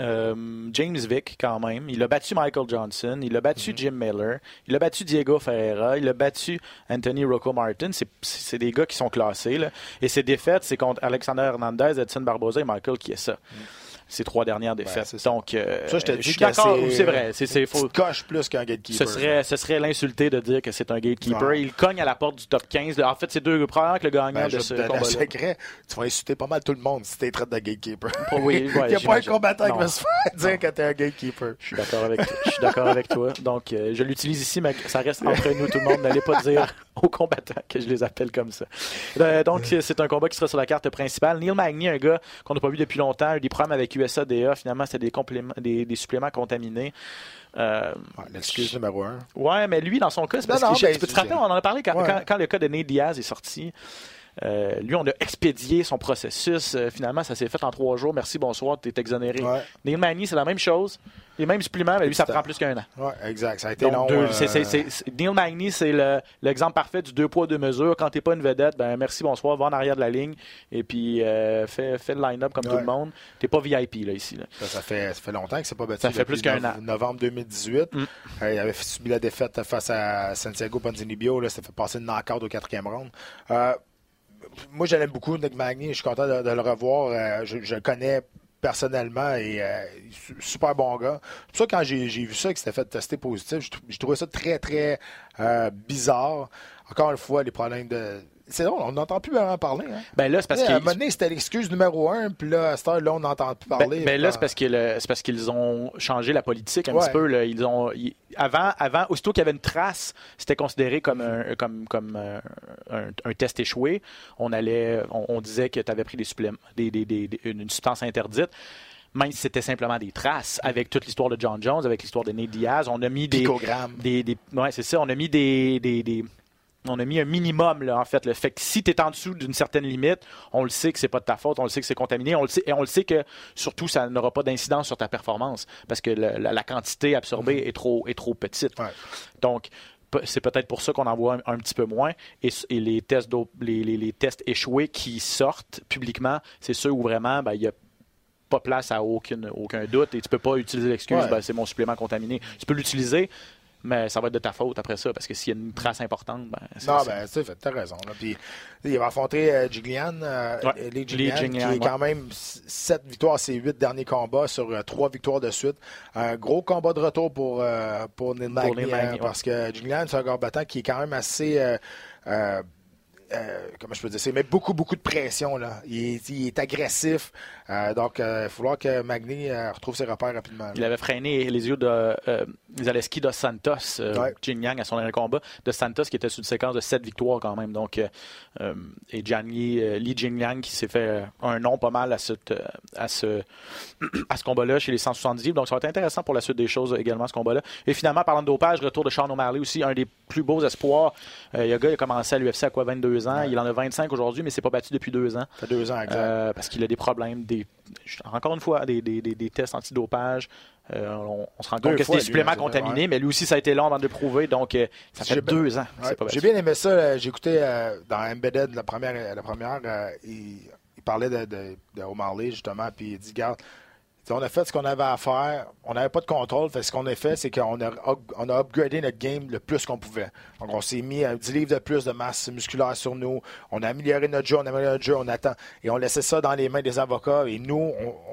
euh, James Vick quand même. Il a battu Michael Johnson. Il a battu Jim Miller. Il a battu Diego Ferreira. Il a battu Anthony Rocco Martin. C'est- des gars qui sont classés. Là. Et ses défaites, c'est contre Alexander Hernandez, Edson Barboza et Michael Chiesa. Ses trois dernières défaites. Donc, euh, Ça, je te je dis suis d'accord, c'est- vrai. C'est, petite coche plus qu'un gatekeeper. ce serait, ce serait l'insulter de dire que c'est un gatekeeper. Ouais. Il cogne à la porte du top 15. En fait, c'est deux probablement que le gagnant Ben, de ce combat-là. secret. Tu vas insulter pas mal tout le monde si t'es traite de gatekeeper. Oui, *laughs* Il n'y a pas un combattant qui Non. va se faire dire que t'es un gatekeeper. Je suis d'accord avec, je suis d'accord avec toi. Donc, euh, je l'utilise ici, mais ça reste entre nous, tout le monde. N'allez pas dire aux combattants que je les appelle comme ça. Euh, donc, c'est un combat qui sera sur la carte principale. Neil Magny, un gars qu'on n'a pas vu depuis longtemps, a eu des problèmes avec USADA. Finalement, c'était des, compléments- des, des suppléments contaminés. Euh, Ouais, L'excuse numéro un. Ouais, mais lui, dans son cas, c'est Non, parce non, que je- ben, tu peux te rappeler, on en a parlé quand, Ouais. quand- quand le cas de Nate Diaz est sorti. Euh, lui, on a expédié son processus. Euh, finalement, ça s'est fait en trois jours. Merci, bonsoir, tu es exonéré. Ouais. Neil Magny, c'est la même chose. Les mêmes suppléments, mais lui, ça prend plus qu'un an. Ouais, exact. Ça a été Donc, long. deux- euh, Neil Magny, c'est le- l'exemple parfait du deux poids, deux mesures. Quand t'es pas une vedette, ben merci, bonsoir, va en arrière de la ligne et puis euh, fais, fais le line-up comme tout le monde. T'es pas VIP là, ici. là. Ça, ça fait, ça fait longtemps que c'est pas battu. Ça fait plus qu'un an. Novembre 2018. Mm. Euh, il avait subi la défaite face à Santiago Ponzinibbio. Là, ça fait passer une knockout au quatrième round. Euh, moi, je l'aime beaucoup, Nick Magny. Je suis content de, le revoir. Euh, je, le connais personnellement et euh, su- super bon gars. Pour ça que quand j'ai vu ça, qu'il s'était fait tester positif, j'ai trouvé ça très, très euh, bizarre. Encore une fois, les problèmes de... C'est drôle, on n'entend plus vraiment parler. Hein? Ben là, c'est parce Tu sais, à un moment donné, c'était l'excuse numéro un, puis là, à cette heure-là, on n'entend plus parler. Ben, ben là, c'est parce, que le- c'est parce qu'ils ont changé la politique un Ouais. petit peu. là. Ils ont, ils- avant, avant, aussitôt qu'il y avait une trace, c'était considéré comme un, comme, comme euh, un, un test échoué. On, allait, on, on disait que tu avais pris des suppléments, des, des- des- une substance interdite. Même si c'était simplement des traces, avec toute l'histoire de John Jones, avec l'histoire de Nate Diaz, on a mis des. Picogramme. des, des ouais, c'est ça. On a mis des, des- des- on a mis un minimum, là, en fait. Le fait que si tu es en dessous d'une certaine limite, on le sait que c'est pas de ta faute, on le sait que c'est contaminé, on le sait, et on le sait que surtout ça n'aura pas d'incidence sur ta performance parce que le- la, la quantité absorbée est, trop, est trop petite. Ouais. Donc, c'est peut-être pour ça qu'on en voit un, un petit peu moins. Et, les, tests d'op- les, les- les tests échoués qui sortent publiquement, c'est ceux où vraiment ben, il y a pas place à aucune, aucun doute et tu peux pas utiliser l'excuse, Ouais. ben, c'est mon supplément contaminé. Tu peux l'utiliser, mais ça va être de ta faute après ça parce que s'il y a une trace importante, ben, c'est Non, ben, tu t'as raison. Là. Puis, il va affronter euh, Jiglian, euh, Ouais, Jiglian, Jiglian, qui est ouais. quand même 7 victoires ses 8 derniers combats sur 3 victoires de suite. Un gros combat de retour pour, euh, pour Neil ouais. parce que Jiglian, c'est un combattant qui est quand même assez... euh, euh, euh, comment je peux dire ça? Il met beaucoup, beaucoup de pression. Là. Il, est, il est agressif. Euh, donc, il va falloir que Magny euh, retrouve ses repères rapidement. là. Il avait freiné les yeux de euh, Zaleski dos Santos, euh, Ouais. Jin Yang à son dernier combat, de Santos qui était sur une séquence de 7 victoires quand même. Donc, euh, euh, et Jiangyi, euh, Li Jingliang qui s'est fait euh, un nom pas mal à, cette, euh, à ce, *clears throat* à ce combat-là chez les 170 livres. Donc, ça va être intéressant pour la suite des choses également, ce combat-là. Et finalement, parlant de dopage, retour de Sean O'Malley aussi, un des plus beaux espoirs. Euh, il y a un gars, il a commencé à l'UFC à quoi, 22 ans. Il en a 25 aujourd'hui, mais c'est pas battu depuis deux ans. Ça fait deux ans, exact. Euh, parce qu'il a des problèmes, des, encore une fois, des, des, des- des tests antidopage. Euh, on, on se rend compte que c'est des suppléments contaminés, mais lui aussi, ça a été long avant de le prouver. Donc, euh, ça fait bien- deux ans. Ouais, J'ai bien aimé ça. J'ai écouté euh, dans Embedded, la première, la première euh, il, il parlait de, de, justement, puis il dit, garde, on a fait ce qu'on avait à faire, on n'avait pas de contrôle, fait ce qu'on a fait, c'est qu'on a, up- on a upgradé notre game le plus qu'on pouvait. Donc, on s'est mis à 10 livres de plus de masse musculaire sur nous, on a amélioré notre jeu, on a amélioré notre jeu, on attend, et on laissait ça dans les mains des avocats, et nous,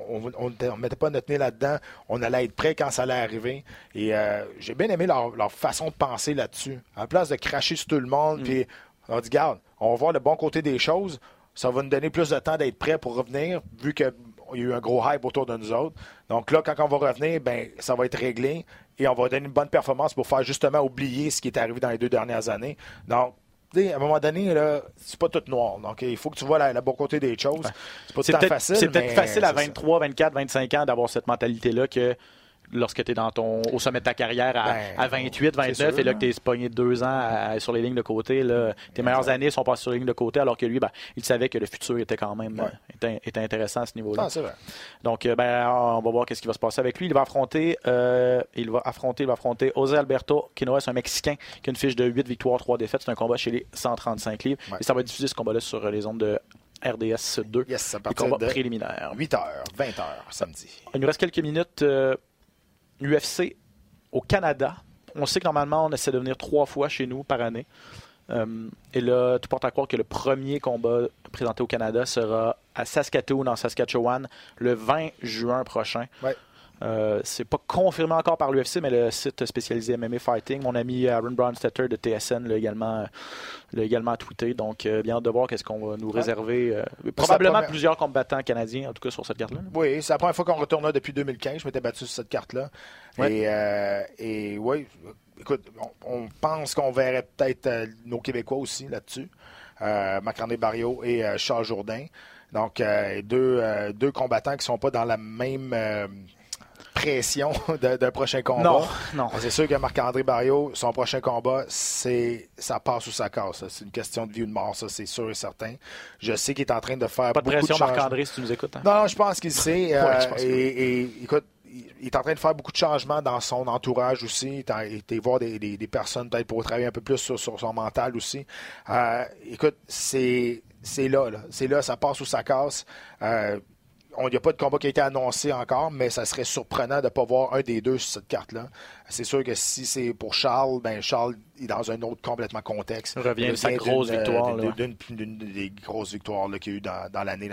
on ne mettait pas notre nez là-dedans, on allait être prêt quand ça allait arriver, et euh, j'ai bien aimé leur, leur façon de penser là-dessus. À la place de cracher sur tout le monde, puis on dit, garde, on va voir le bon côté des choses, ça va nous donner plus de temps d'être prêt pour revenir, vu qu'il y a eu un gros hype autour de nous autres. Donc là, quand on va revenir, ben, ça va être réglé et on va donner une bonne performance pour faire justement oublier ce qui est arrivé dans les deux dernières années. Donc, à un moment donné, c'est pas tout noir. Donc, il faut que tu vois la, la bon côté des choses. C'est pas tout le facile. c'est peut-être facile à c'est ça. 23, 24, 25 ans d'avoir cette mentalité-là que lorsque tu es dans ton, au sommet de ta carrière à, Ben, à 28, 29 c'est sûr, et là que tu es pogné de deux ans à- sur les lignes de côté, là, tes meilleures années sont passées sur les lignes de côté alors que lui, ben, il savait que le futur était quand même Ouais. euh, était, était intéressant à ce niveau-là. Ah. Donc, euh, ben, on va voir qu'est-ce qui va se passer avec lui. Il va affronter, euh, il va affronter, il va affronter José Alberto Quinoa, c'est un Mexicain qui a une fiche de 8 victoires, 3 défaites. C'est un combat chez les 135 livres. Ouais. Et ça va diffusé ce combat-là sur les ondes de RDS 2. Yes, combats de préliminaires. 8h, 20h, samedi. Il nous reste quelques minutes. euh, UFC au Canada. On sait que normalement, on essaie de venir trois fois chez nous par année. Euh, et là, tout porte à croire que le premier combat présenté au Canada sera à Saskatoon, en Saskatchewan, le 20 juin prochain. Euh, c'est pas confirmé encore par l'UFC, mais le site spécialisé MMA Fighting, mon ami Aaron Bronstetter de TSN l'a également, l'a également tweeté. Donc, euh, bien hâte de voir qu'est-ce qu'on va nous réserver. euh, probablement première- plusieurs combattants canadiens, en tout cas sur cette carte-là. Oui, c'est la première fois qu'on retourne là depuis 2015. Je m'étais battu sur cette carte-là. Ouais. Et, et oui, écoute, on, on pense qu'on verrait peut-être nos Québécois aussi là-dessus. Marc-André Barrio et Charles Jourdain. Donc, deux, deux combattants qui ne sont pas dans la même pression *laughs* de- d'un prochain combat. Non, non. C'est sûr que Marc-André Barrio, son prochain combat, c'est ça passe ou ça casse. C'est une question de vie ou de mort, ça, c'est sûr et certain. Je sais qu'il est en train de faire Pas de beaucoup pression. Marc-André, si tu nous écoutes. hein? Non, non, je pense qu'il sait. euh, *laughs* Ouais, je pense que et, et, écoute, il est en train de faire beaucoup de changements dans son entourage aussi. Il était voir des, des- des personnes peut-être pour travailler un peu plus sur, sur son mental aussi. Euh, écoute, c'est c'est là, là. C'est là, ça passe ou ça casse. Euh, Il n'y a pas de combat qui a été annoncé encore, mais ça serait surprenant de ne pas voir un des deux sur cette carte-là. C'est sûr que si c'est pour Charles, ben Charles est dans un autre complètement contexte. Il revient de sa grosse victoire, d'une- des grosses victoires qu'il y a eu dans, dans l'année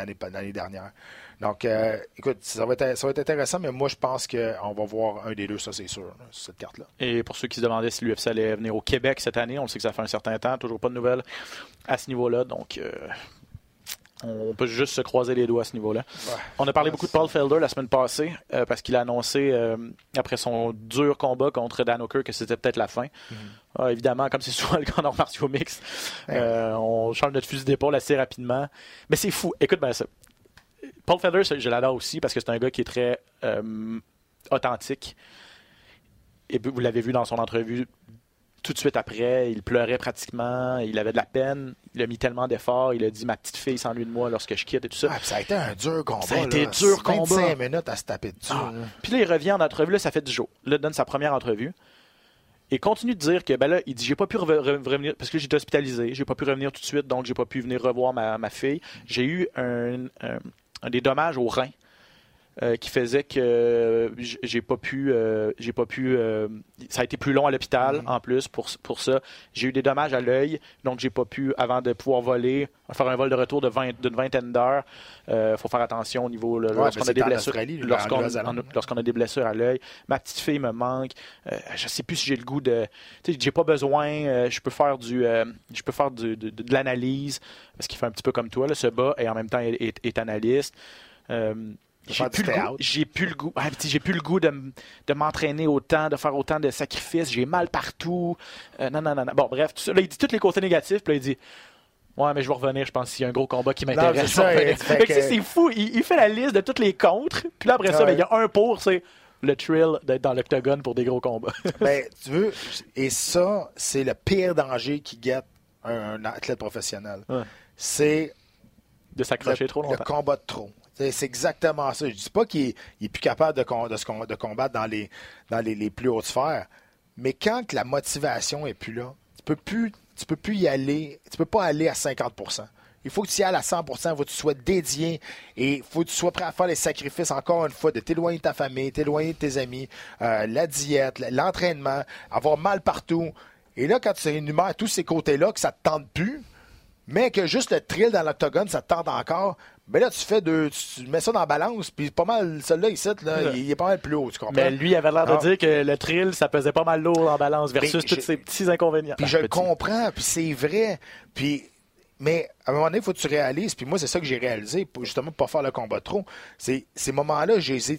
dernière. Donc, euh, écoute, ça va, être, ça va être intéressant, mais moi, je pense qu'on va voir un des deux, ça, c'est sûr, là, sur cette carte-là. Et pour ceux qui se demandaient si l'UFC allait venir au Québec cette année, on sait que ça fait un certain temps, toujours pas de nouvelles à ce niveau-là. Donc, euh, on peut juste se croiser les doigts à ce niveau-là. On a parlé beaucoup de Paul Felder la semaine passée euh, parce qu'il a annoncé euh, après son dur combat contre Dan Hooker que c'était peut-être la fin. Mm-hmm. Ah, évidemment, comme c'est *laughs* souvent le cas en martiaux mix, euh, on change notre fusil d'épaule assez rapidement. Mais c'est fou. Écoute bien ça. Paul Felder, je l'adore aussi parce que c'est un gars qui est très euh, authentique. Et vous l'avez vu dans son entrevue tout de suite après, il pleurait pratiquement, il avait de la peine, il a mis tellement d'efforts, il a dit ma petite fille s'ennuie de moi lorsque je quitte et tout ça. Ah, ça a été un dur combat. Ça a été là. dur 25 combat. minutes à se taper dessus. Ah. là. Puis là, il revient en entrevue, là, ça fait 10 jours. Là, il donne sa première entrevue. Et continue de dire que, ben là, il dit, j'ai pas pu re- re- revenir, parce que j'étais hospitalisé, j'ai pas pu revenir tout de suite, donc j'ai pas pu venir revoir ma, ma fille. J'ai eu un, un- un des dommages au rein euh, qui faisait que euh, j'ai pas pu, euh, j'ai pas pu, ça a été plus long à l'hôpital en plus pour, pour ça. J'ai eu des dommages à l'œil, donc j'ai pas pu, avant de pouvoir voler, faire un vol de retour de 20 d'une vingtaine d'heures. Il faut faire attention au niveau, Ouais, lorsqu'on a des blessures, lorsqu'on en- lorsqu'on a des blessures à l'œil. Ma petite fille me manque. Je sais plus si j'ai le goût de. Tu sais, j'ai pas besoin. je peux faire du. je peux faire du- de, de- de l'analyse. Parce qu'il fait un petit peu comme toi, là, ce bas, et en même temps est, est- est analyste. Euh, j'ai plus, le plus le goût. ah, j'ai plus le goût de, de m'entraîner autant, de faire autant de sacrifices. J'ai mal partout. Euh, non, non, non, non. Bon, bref, tout ça, là, il dit tous les côtés négatifs. Puis là, il dit Ouais, mais je vais revenir, je pense, s'il y a un gros combat qui m'intéresse. c'est *laughs* que, que- tu sais, c'est fou. Il, il fait la liste de tous les contres. Puis là, après ça, Ouais. ben, il y a un pour, c'est le thrill d'être dans l'octogone pour des gros combats. *laughs* ben, tu veux, et ça, c'est le pire danger qui guette un, un athlète professionnel. Ouais. C'est de s'accrocher le, trop le longtemps. combat de trop. C'est exactement ça. Je dis pas qu'il est, il est plus capable de, combattre dans les, plus hautes sphères, mais quand la motivation est plus là, tu peux plus, tu peux plus y aller, tu peux pas aller à 50% il faut que tu y ailles à 100% il faut que tu sois dédié et il faut que tu sois prêt à faire les sacrifices, encore une fois, de t'éloigner de ta famille, t'éloigner de tes amis, euh, la diète, l'entraînement, avoir mal partout. Et là, quand tu énumères tous ces côtés-là, que ça te tente plus, mais que juste le thrill dans l'octogone, ça te tente encore, ben là, tu fais deux, tu mets ça dans la balance, puis pas mal, celui-là ici, là, Ouais. il, il est pas mal plus haut, tu comprends? Mais lui, il avait l'air de Ah. dire que le thrill, ça pesait pas mal lourd en balance versus Mais tous ces petits inconvénients. Puis Ah, je le comprends, puis c'est vrai. Puis, mais à un moment donné, il faut que tu réalises. Puis moi, c'est ça que j'ai réalisé, pour, justement, pour pas faire le combat trop. C'est ces moments-là, je les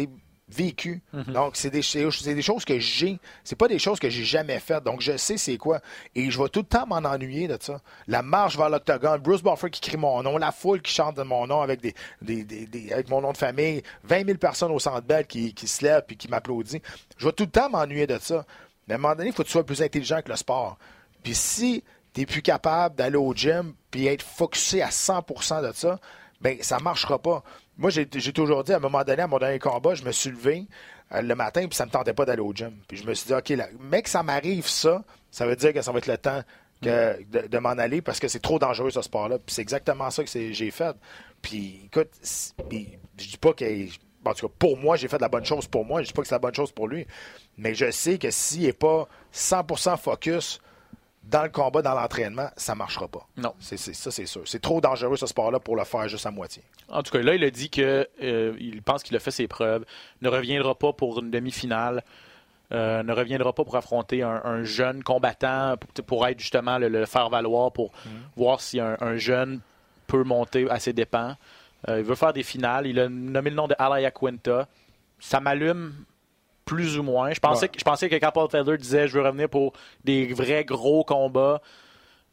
ai, vécus. Mhm. Donc, c'est des, choses que j'ai. C'est pas des choses que j'ai jamais faites. Donc, je sais c'est quoi. Et je vais tout le temps m'en ennuyer de ça. La marche vers l'octogone, Bruce Buffer qui crie mon nom, la foule qui chante mon nom avec, des, des- des- des- avec mon nom de famille, 20 000 personnes au centre belle qui, qui se lèvent et qui m'applaudissent. Je vais tout le temps m'ennuyer de ça. Mais à un moment donné, il faut que tu sois plus intelligent que le sport. Puis si tu n'es plus capable d'aller au gym puis être focusé à 100% de ça, ben ça marchera pas. Moi, j'ai j'ai toujours dit, à un moment donné, à mon dernier combat, je me suis levé euh, le matin puis ça me tentait pas d'aller au gym. Puis je me suis dit, OK, là, mec, ça m'arrive ça, ça veut dire que ça va être le temps que- de, de m'en aller parce que c'est trop dangereux ce sport-là. Puis c'est exactement ça que c'est- j'ai fait. Puis écoute, puis je dis pas que en tout cas, pour moi, j'ai fait de la bonne chose pour moi. Je dis pas que c'est la bonne chose pour lui. Mais je sais que s'il n'est pas 100% focus, dans le combat, dans l'entraînement, ça marchera pas. Non. C'est, ça, c'est sûr. C'est trop dangereux, ce sport-là, pour le faire juste à moitié. En tout cas, là, il a dit que euh, pense qu'il a fait ses preuves, ne reviendra pas pour une demi-finale, euh, ne reviendra pas pour affronter un, un jeune combattant, pour, pour être justement le, le faire valoir, pour voir si un, un jeune peut monter à ses dépens. Euh, il veut faire des finales. Il a nommé le nom de Alaya Quinta. Ça m'allume plus ou moins. Je pensais, Ouais. que, je pensais que quand Paul Felder disait je veux revenir pour des vrais gros combats,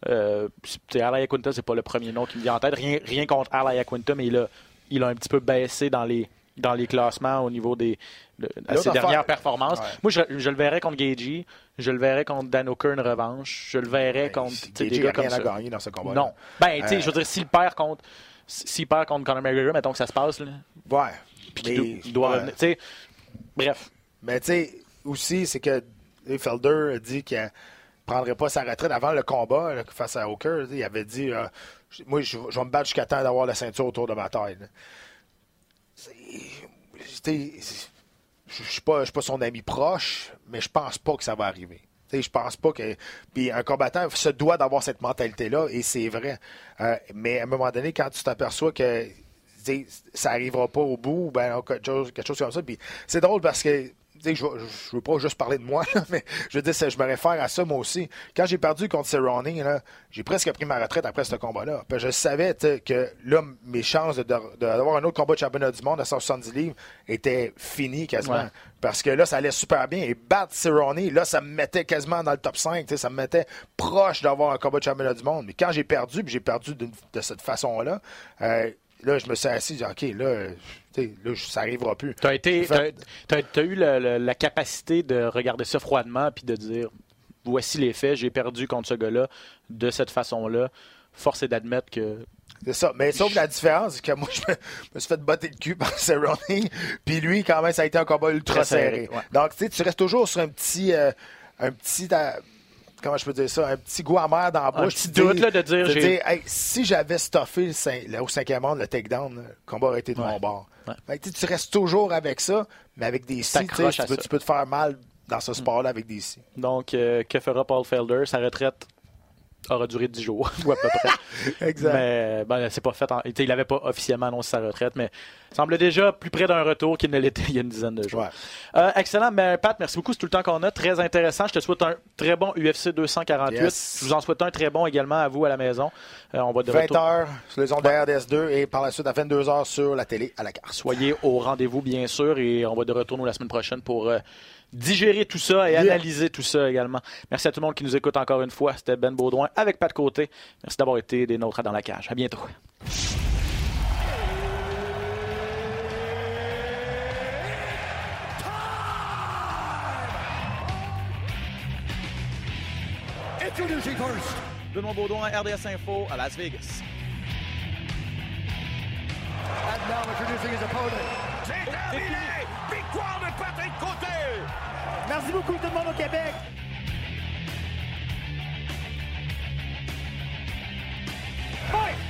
euh, Alaya Quinta, c'est pas le premier nom qui me vient en tête. Rien, rien contre Alaya Quinta, mais il a, il a un petit peu baissé dans les, dans les classements au niveau des de- à ses affaire- dernières performances. Ouais. Moi, je, je le verrais contre Gagey, je le verrais contre Dan Hooker une revanche, je le verrais contre tu sais, des Gagey gars comme rien à ça. gagner dans ce combat-là. Non. Ben, tu sais, Euh, je veux dire, s'il perd contre s'il perd contre Conor McGregor, mettons que ça se passe, là, Ouais. puis il doit ouais. revenir. tu sais, bref. Mais tu sais, aussi, c'est que Felder a dit qu'il ne prendrait pas sa retraite avant le combat face à Hooker. Il avait dit euh, Moi, je, vais me battre jusqu'à temps d'avoir la ceinture autour de ma taille. Je ne suis pas, son ami proche, mais je pense pas que ça va arriver. Je pense pas que. Puis un combattant se doit d'avoir cette mentalité-là, et c'est vrai. Euh, mais à un moment donné, quand tu t'aperçois que ça arrivera pas au bout, ben, quelque chose, quelque chose comme ça. Puis c'est drôle parce que je ne veux pas juste parler de moi, là, mais je veux dire, c'est- je me réfère à ça moi aussi. Quand j'ai perdu contre Cerrone, là, j'ai presque pris ma retraite après ce combat-là. Je savais que là, mes chances de- de- d'avoir un autre combat de championnat du monde à 170 livres étaient finies quasiment. Ouais. Parce que là, ça allait super bien. Et battre Cerrone, là, ça me mettait quasiment dans le top 5. tu sais, Ça me mettait proche d'avoir un combat de championnat du monde. Mais quand j'ai perdu, puis j'ai perdu de, cette façon-là, euh, là, je me suis assis, j'ai dit, OK, là, tu sais, là, ça n'arrivera plus. Tu as, fait- eu la capacité de regarder ça froidement puis de dire voici les faits, j'ai perdu contre ce gars-là de cette façon-là. Force est d'admettre que. C'est ça. Mais sauf la différence, c'est que moi, *laughs* je me, me suis fait botter le cul par *laughs* Cerrone. Puis lui, quand même, ça a été un combat ultra serré. serré, ouais. Donc, tu sais, tu restes toujours sur un petit. euh, un petit. euh, comment je peux dire ça? Un petit goût amer dans la Un bouche. petit Tu dis- doute, là, de dire, te j'ai- dire, hey, si j'avais stuffé le cin- au cinquième round, le takedown, le combat aurait été de mon bord. Ouais. Fait que, tu restes toujours avec ça, mais avec des si, tu tu peux, ça. tu peux te faire mal dans ce sport-là avec des si. Donc, euh, que fera Paul Felder? Sa retraite? Aura duré 10 jours, *laughs* ou à peu près. *laughs* Exact. Mais ben, c'est pas fait. en- Il n'avait pas officiellement annoncé sa retraite, mais semble déjà plus près d'un retour qu'il ne l'était il y a une dizaine de jours. Ouais. Euh, excellent. Mais Pat, merci beaucoup. C'est tout le temps qu'on a. Très intéressant. Je te souhaite un très bon UFC 248. Yes. Je vous en souhaite un très bon également à vous à la maison. Euh, on va de 20 retour. h sur les ondes de RDS2 et par la suite à 22 h sur la télé à la carte. Soyez au rendez-vous, bien sûr, et on va de retour nous, la semaine prochaine pour euh, digérer tout ça et Yeah. analyser tout ça également. Merci à tout le monde qui nous écoute encore une fois. C'était Ben Baudouin avec Pat Côté. Merci d'avoir été des nôtres à dans la cage. À bientôt. Introducing first. Benoît Baudouin, RDS Info à Las Vegas. And now introducing his opponent victoire de Patrick Côté. Merci beaucoup tout le monde au Québec. Fight!